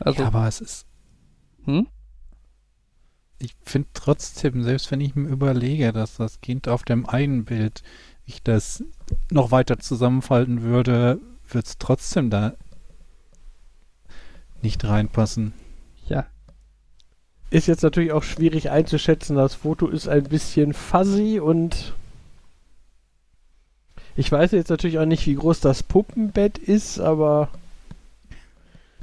Also, ja, aber es ist. Hm? Ich finde trotzdem, selbst wenn ich mir überlege, dass das Kind auf dem einen Bild ich das noch weiter zusammenfalten würde, wird es trotzdem da nicht reinpassen. Ja. Ist jetzt natürlich auch schwierig einzuschätzen. Das Foto ist ein bisschen fuzzy und ich weiß jetzt natürlich auch nicht, wie groß das Puppenbett ist, aber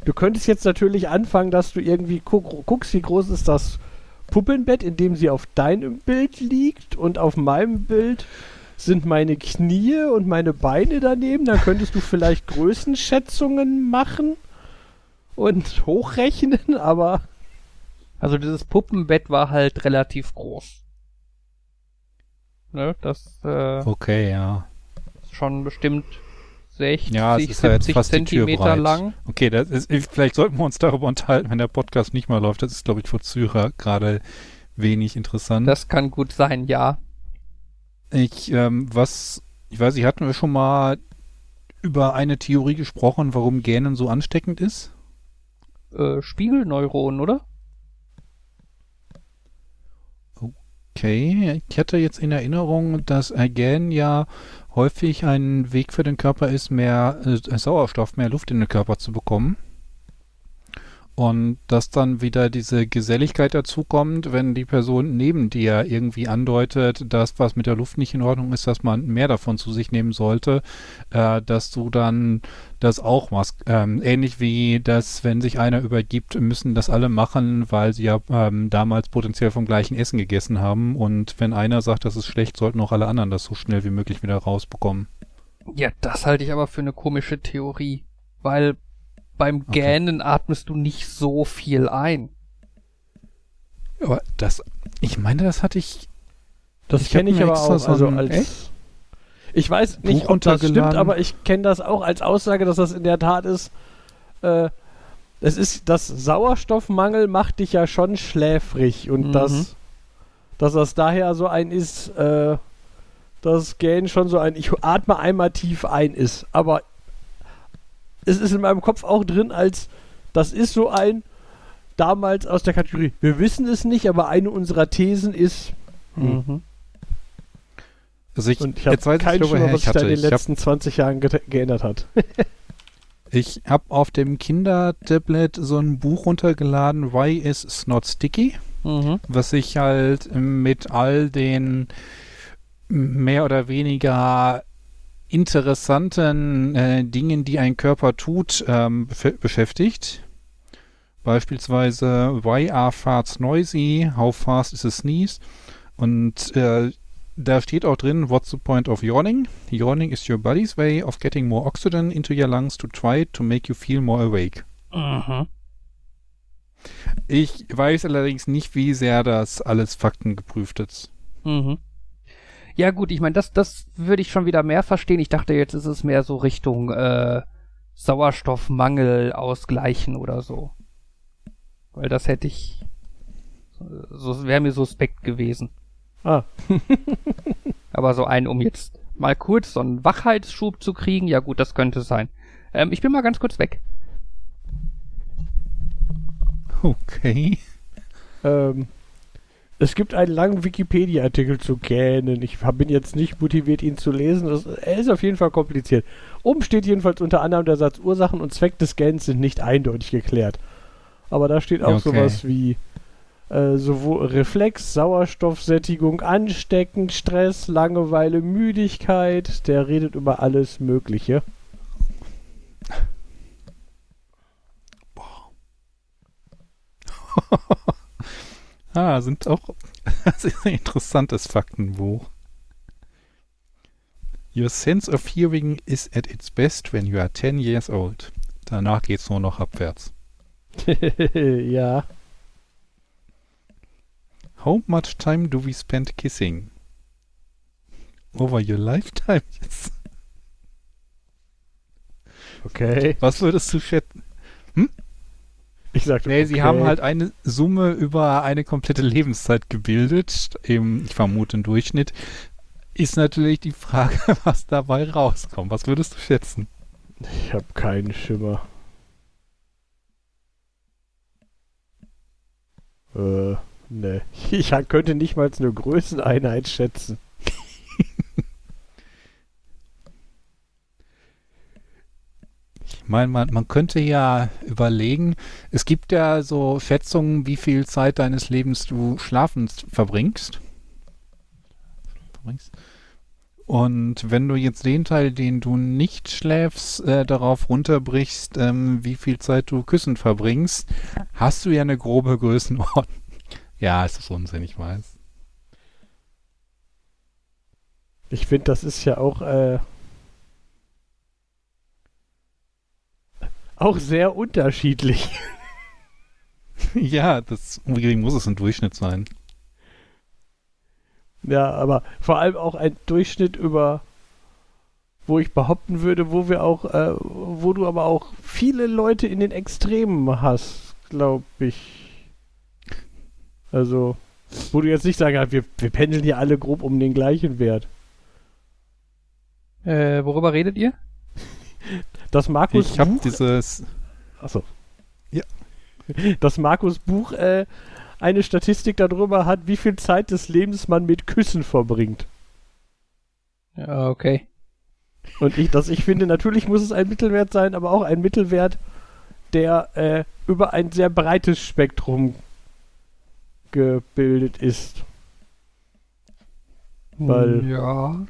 du könntest jetzt natürlich anfangen, dass du irgendwie guck, guckst, wie groß ist das Puppenbett, in dem sie auf deinem Bild liegt und auf meinem Bild sind meine Knie und meine Beine daneben. Dann könntest du vielleicht Größenschätzungen machen und hochrechnen, aber also dieses Puppenbett war halt relativ groß. Ne, das äh, Okay, ja. Schon bestimmt 60, ja, 70 ja Zentimeter lang. Okay, das ist, vielleicht sollten wir uns darüber unterhalten, wenn der Podcast nicht mal läuft. Das ist, glaube ich, für Zürcher gerade wenig interessant. Das kann gut sein, ja. Ich, ähm, was, ich weiß nicht, hatten wir schon mal über eine Theorie gesprochen, warum Gähnen so ansteckend ist? Äh, Spiegelneuronen, oder? Okay, ich hatte jetzt in Erinnerung, dass Ergän ja häufig ein Weg für den Körper ist, mehr äh, Sauerstoff, mehr Luft in den Körper zu bekommen. Und dass dann wieder diese Geselligkeit dazukommt, wenn die Person neben dir irgendwie andeutet, dass was mit der Luft nicht in Ordnung ist, dass man mehr davon zu sich nehmen sollte, äh, dass du dann das auch machst. Ähm, ähnlich wie das, wenn sich einer übergibt, müssen das alle machen, weil sie ja ähm, damals potenziell vom gleichen Essen gegessen haben. Und wenn einer sagt, das ist schlecht, sollten auch alle anderen das so schnell wie möglich wieder rausbekommen. Ja, das halte ich aber für eine komische Theorie. Weil beim Gähnen okay. atmest du nicht so viel ein. Aber das, ich meine, das hatte ich. Das kenne ich aber auch. So also als, echt? Ich weiß nicht, ob das stimmt, aber ich kenne das auch als Aussage, dass das in der Tat ist. Äh, es ist, das Sauerstoffmangel macht dich ja schon schläfrig und mhm. das, dass das daher so ein ist, äh, das Gähnen schon so ein, ich atme einmal tief ein ist. Aber es ist in meinem Kopf auch drin, als das ist so ein damals aus der Kategorie. Wir wissen es nicht, aber eine unserer Thesen ist. Hm. Mhm. Also ich, Und ich habe keinen Schimmer, was sich da in den letzten hab, 20 Jahren ge geändert hat. ich habe auf dem Kindertablet so ein Buch runtergeladen, Why is Snot Sticky? Mhm. Was sich halt mit all den mehr oder weniger interessanten äh, Dingen, die ein Körper tut, ähm, beschäftigt. Beispielsweise, why are farts noisy? How fast is a sneeze? Und äh, da steht auch drin, what's the point of yawning? Yawning is your body's way of getting more oxygen into your lungs to try to make you feel more awake. Mhm. Ich weiß allerdings nicht, wie sehr das alles faktengeprüft ist. Mhm. Ja gut, ich meine, das, das würde ich schon wieder mehr verstehen. Ich dachte, jetzt ist es mehr so Richtung äh, Sauerstoffmangel ausgleichen oder so. Weil das hätte ich, so wäre mir suspekt gewesen. Ah, Aber so ein, um jetzt mal kurz so einen Wachheitsschub zu kriegen, ja gut, das könnte sein. Ähm, ich bin mal ganz kurz weg. Okay. ähm, es gibt einen langen Wikipedia-Artikel zu Canon. Ich bin jetzt nicht motiviert, ihn zu lesen. Das, er ist auf jeden Fall kompliziert. Oben steht jedenfalls unter anderem der Satz, Ursachen und Zweck des Scans sind nicht eindeutig geklärt. Aber da steht auch Okay. sowas wie äh, sowohl Reflex, Sauerstoffsättigung, Anstecken, Stress, Langeweile, Müdigkeit. Der redet über alles Mögliche. Ah, sind auch. Das ist ein interessantes Faktenbuch. Your sense of hearing is at its best when you are 10 years old. Danach geht's nur noch abwärts. ja. How much time do we spend kissing? Over your lifetime? Yes. Okay. Was würdest du schätzen? Ich sagte, Nee, sie okay. haben halt eine Summe über eine komplette Lebenszeit gebildet. Im, ich vermute, im Durchschnitt. Ist natürlich die Frage, was dabei rauskommt. Was würdest du schätzen? Ich habe keinen Schimmer. Äh, ne. Ich könnte nicht mal eine Größeneinheit schätzen. Meine, man, man könnte ja überlegen, es gibt ja so Schätzungen, wie viel Zeit deines Lebens du schlafend verbringst. verbringst. Und wenn du jetzt den Teil, den du nicht schläfst, äh, darauf runterbrichst, ähm, wie viel Zeit du küssen verbringst, hast du ja eine grobe Größenordnung. Ja, es ist Unsinn, ich weiß. Ich finde, das ist ja auch, äh, auch sehr unterschiedlich. ja, das wie muss es im Durchschnitt sein. Ja, aber vor allem auch ein Durchschnitt über, wo ich behaupten würde, wo wir auch, äh, wo du aber auch viele Leute in den Extremen hast, glaube ich. Also, wo du jetzt nicht sagen kannst, wir, wir pendeln hier alle grob um den gleichen Wert. Äh, worüber redet ihr? Das Markus Ich habe Buch, dieses achso. Ja. Das Markus Buch äh, eine Statistik darüber hat, wie viel Zeit des Lebens man mit Küssen verbringt. Ja, okay. Und ich, das, ich finde, natürlich muss es ein Mittelwert sein, aber auch ein Mittelwert, der äh, über ein sehr breites Spektrum gebildet ist. Weil- Ja.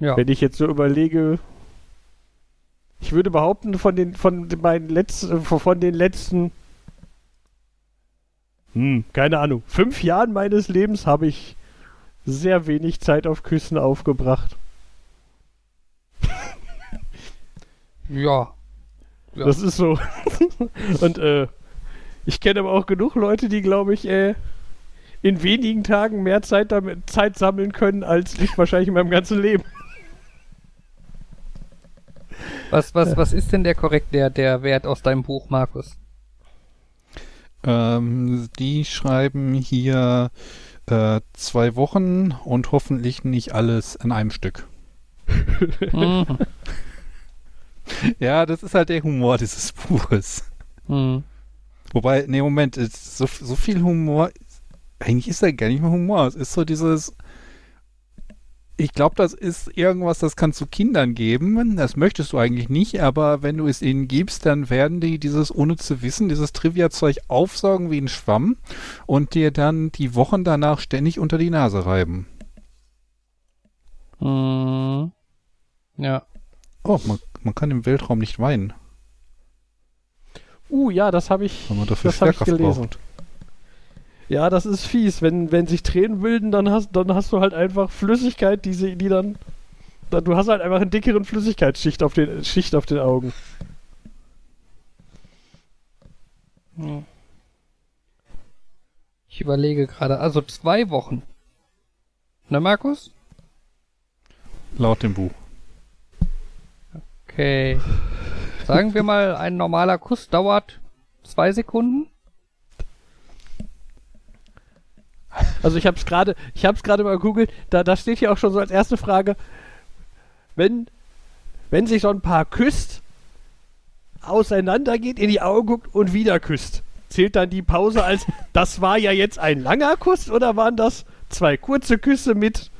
Ja. Wenn ich jetzt so überlege, ich würde behaupten, von den, von meinen letzten, von den letzten, hm, keine Ahnung, fünf Jahren meines Lebens habe ich sehr wenig Zeit auf Küssen aufgebracht. Ja. Ja. Das ist so. Und äh, ich kenne aber auch genug Leute, die, glaube ich, äh, in wenigen Tagen mehr Zeit damit Zeit sammeln können, als ich wahrscheinlich in meinem ganzen Leben. Was, was, was ist denn der korrekt, der, der Wert aus deinem Buch, Markus? Ähm, die schreiben hier äh, zwei Wochen und hoffentlich nicht alles in einem Stück. Mhm. Ja, das ist halt der Humor dieses Buches. Mhm. Wobei, nee, Moment, so, so viel Humor. Eigentlich ist da gar nicht mehr Humor. Es ist so dieses. Ich glaube, das ist irgendwas, das kannst du Kindern geben. Das möchtest du eigentlich nicht, aber wenn du es ihnen gibst, dann werden die dieses ohne zu wissen, dieses Trivia-Zeug aufsaugen wie ein Schwamm und dir dann die Wochen danach ständig unter die Nase reiben. Mhm. Ja. Oh, man, man kann im Weltraum nicht weinen, Uh, ja, das habe ich, das hab ich gelesen. braucht. Ja, das ist fies. Wenn, wenn sich Tränen bilden, dann hast, dann hast du halt einfach Flüssigkeit, die, sie, die dann, dann. Du hast halt einfach einen dickeren Flüssigkeitsschicht auf den, Schicht auf den Augen. Ich überlege gerade, also zwei Wochen. Ne, Markus? Laut dem Buch. Okay. Sagen wir mal, ein normaler Kuss dauert zwei Sekunden. Also ich habe es gerade, ich habe es gerade mal gegoogelt. Da, da steht hier auch schon so als erste Frage, wenn wenn sich so ein Paar küsst, auseinander geht, in die Augen guckt und wieder küsst, zählt dann die Pause als, das war ja jetzt ein langer Kuss oder waren das zwei kurze Küsse mit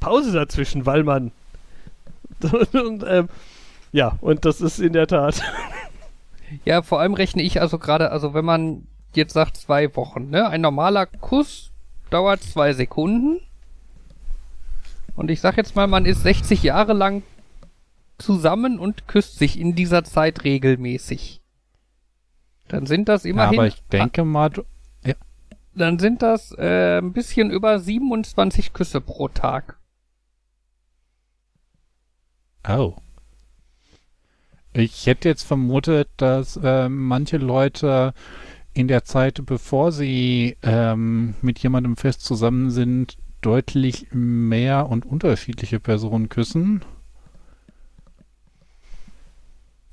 Pause dazwischen, weil man und, ähm, ja, und das ist in der Tat. Ja, vor allem rechne ich also gerade, also wenn man jetzt sagt zwei Wochen, ne? Ein normaler Kuss dauert zwei Sekunden. Und ich sag jetzt mal, man ist 60 Jahre lang zusammen und küsst sich in dieser Zeit regelmäßig. Dann sind das Ja, immerhin. aber ich denke mal, du, dann sind das äh, ein bisschen über 27 Küsse pro Tag. Oh. Ich hätte jetzt vermutet, dass äh, manche Leute in der Zeit, bevor sie ähm, mit jemandem fest zusammen sind, deutlich mehr und unterschiedliche Personen küssen.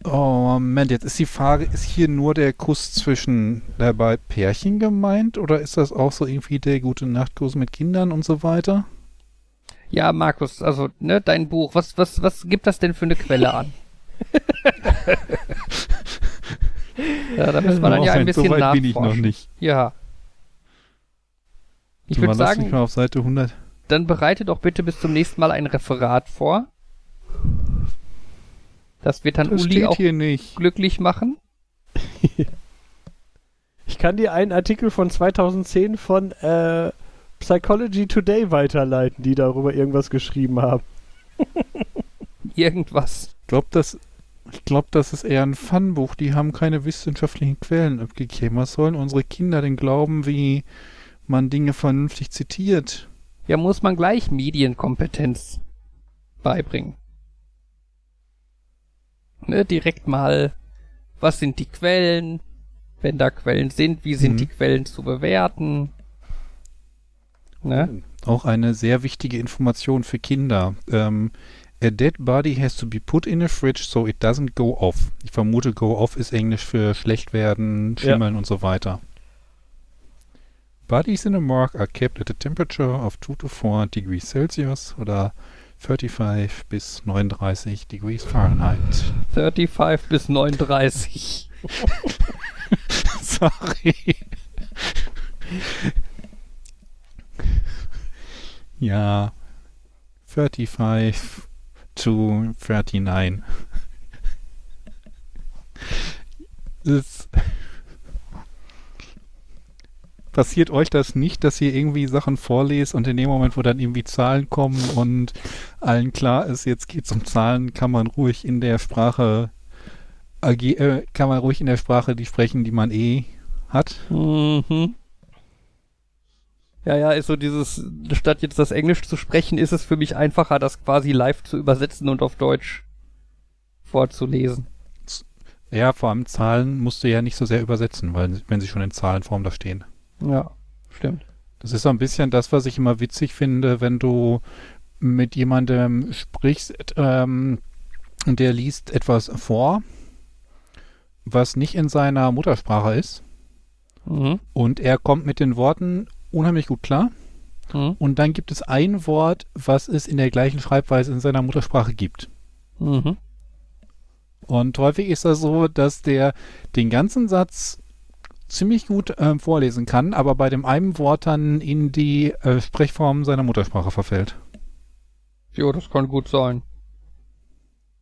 Oh, Moment, jetzt ist die Frage, ist hier nur der Kuss zwischen bei Pärchen gemeint oder ist das auch so irgendwie der gute Nachtkuss mit Kindern und so weiter? Ja, Markus, also, ne, dein Buch, was, was, was gibt das denn für eine Quelle an? ja, da müssen wir dann ja ein bisschen so weit nachforschen. bin ich noch nicht. Ja. Ich würde sagen, nicht mal auf Seite 100. dann bereite doch bitte bis zum nächsten Mal ein Referat vor. Das wird dann Das Uli auch hier nicht. glücklich machen. Ich kann dir einen Artikel von 2010 von äh, Psychology Today weiterleiten, die darüber irgendwas geschrieben haben. Irgendwas. Ich glaube, das, ich glaub, das ist eher ein Funbuch. Die haben keine wissenschaftlichen Quellen abgegeben. Was sollen unsere Kinder denn glauben, wie man Dinge vernünftig zitiert? Ja, muss man gleich Medienkompetenz beibringen. Ne, direkt mal, was sind die Quellen? Wenn da Quellen sind, wie sind Mhm. die Quellen zu bewerten? Ne? Auch eine sehr wichtige Information für Kinder. Ähm, a dead body has to be put in a fridge so it doesn't go off. Ich vermute, go off ist Englisch für schlecht werden, schimmeln und so weiter. Bodies in a morgue are kept at a temperature of 2 to 4 degrees Celsius oder 35 bis 39 degrees Fahrenheit. 35 bis 39. Sorry. ja. 35 to 39. Es passiert euch das nicht, dass ihr irgendwie Sachen vorlest und in dem Moment, wo dann irgendwie Zahlen kommen und allen klar ist, jetzt geht's um Zahlen, kann man ruhig in der Sprache äh, kann man ruhig in der Sprache die sprechen, die man eh hat. Mhm. Ja, ja, ist so dieses, statt jetzt das Englisch zu sprechen, ist es für mich einfacher, das quasi live zu übersetzen und auf Deutsch vorzulesen. Ja, vor allem Zahlen musst du ja nicht so sehr übersetzen, weil wenn sie schon in Zahlenform da stehen. Ja, stimmt. Das ist so ein bisschen das, was ich immer witzig finde, wenn du mit jemandem sprichst, ähm, der liest etwas vor, was nicht in seiner Muttersprache ist, Mhm. und er kommt mit den Worten unheimlich gut klar. Mhm. Und dann gibt es ein Wort, was es in der gleichen Schreibweise in seiner Muttersprache gibt. Mhm. Und häufig ist das so, dass der den ganzen Satz ziemlich gut ähm, vorlesen kann, aber bei dem einen Wort dann in die äh, Sprechform seiner Muttersprache verfällt. Jo, das kann gut sein.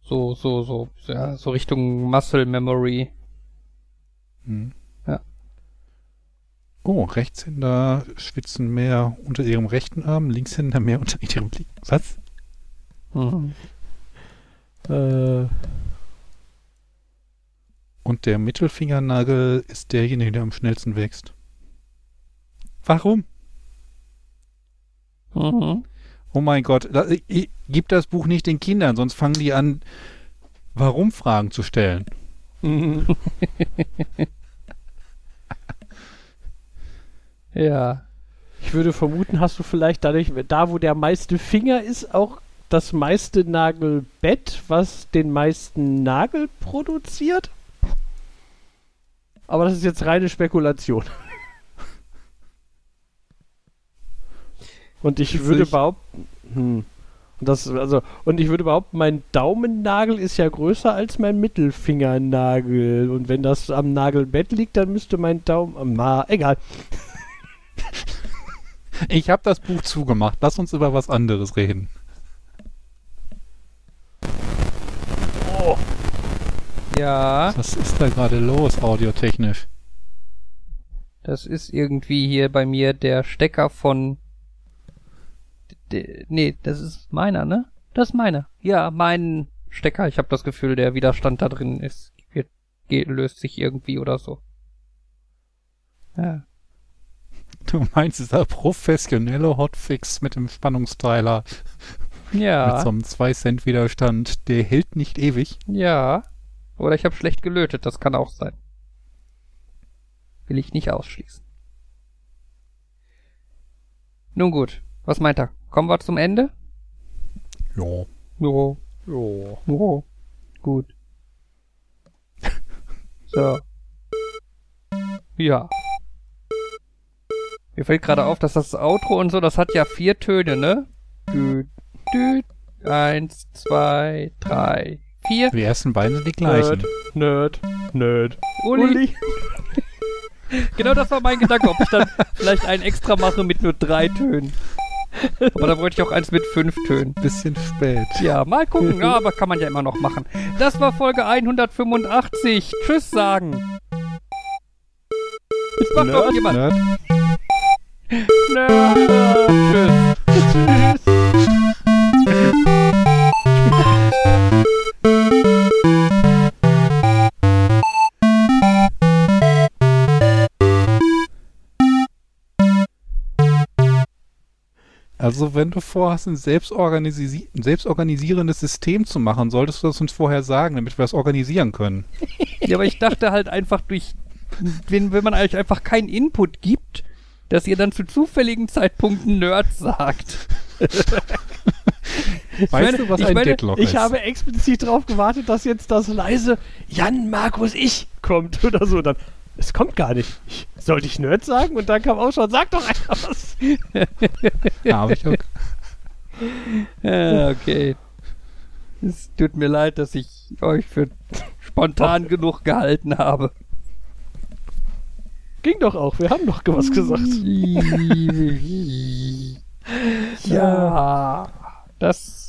So, so, so, ja, so Richtung Muscle Memory. Hm. Oh, Rechtshänder schwitzen mehr unter ihrem rechten Arm, Linkshänder mehr unter ihrem linken. Was? Mhm. Äh, Und der Mittelfingernagel ist derjenige, der am schnellsten wächst. Warum? Mhm. Oh mein Gott, da, ich, gib das Buch nicht den Kindern, sonst fangen die an, Warum-Fragen zu stellen. mhm. Ja. Ich würde vermuten, hast du vielleicht dadurch, da wo der meiste Finger ist, auch das meiste Nagelbett, was den meisten Nagel produziert. Aber das ist jetzt reine Spekulation. Und ich Witzig. würde behaupten, hm, und das, also, und ich würde behaupten, mein Daumennagel ist ja größer als mein Mittelfingernagel. Und wenn das am Nagelbett liegt, dann müsste mein Daumen, na, egal. Ich habe das Buch zugemacht. Lass uns über was anderes reden. Ja, Was ist da gerade los, audiotechnisch? das ist irgendwie hier bei mir der Stecker von. D nee, das ist meiner, ne? Das ist meiner. Ja, mein Stecker. Ich habe das Gefühl, der Widerstand da drin ist. Geht, löst sich irgendwie oder so. Ja. Du meinst dieser professionelle Hotfix mit dem Spannungsteiler mit Ja. so einem 2 Cent Widerstand, der hält nicht ewig. Ja. Oder ich habe schlecht gelötet, das kann auch sein. Will ich nicht ausschließen. Nun gut, was meint er? Kommen wir zum Ende? Ja. Jo. Jo. Jo. Gut. So. Ja. Mir fällt gerade auf, dass das Outro und so, das hat ja vier Töne, ne? Düt, düt, eins, zwei, drei, vier. Die ersten beiden sind die gleichen. Nerd, Nerd. Uli. Genau das war mein Gedanke, ob ich dann vielleicht einen extra mache mit nur drei Tönen. Aber da wollte ich auch eins mit fünf Tönen. Bisschen spät. Ja, mal gucken. Ja, aber kann man ja immer noch machen. Das war Folge 185. Tschüss sagen. Jetzt macht doch jemand. Nerd. Also wenn du vorhast, ein, selbstorganisi selbstorganisierendes System zu machen, solltest du das uns vorher sagen, damit wir das organisieren können. Ja, aber ich dachte halt einfach durch, wenn, wenn man euch einfach keinen Input gibt, dass ihr dann zu zufälligen Zeitpunkten Nerd sagt. Weißt meine- du, was ich ein meine, Deadlock Ich ist? habe explizit darauf gewartet, dass jetzt das leise Jan, Markus, ich kommt oder so. Dann, es kommt gar nicht. Ich, sollte ich Nerd sagen? Und dann kam auch schon, sag doch einfach was. ja, hab ich. Ja, okay. Es tut mir leid, dass ich euch für spontan genug gehalten habe. Ging doch auch, wir haben doch was gesagt. ja, das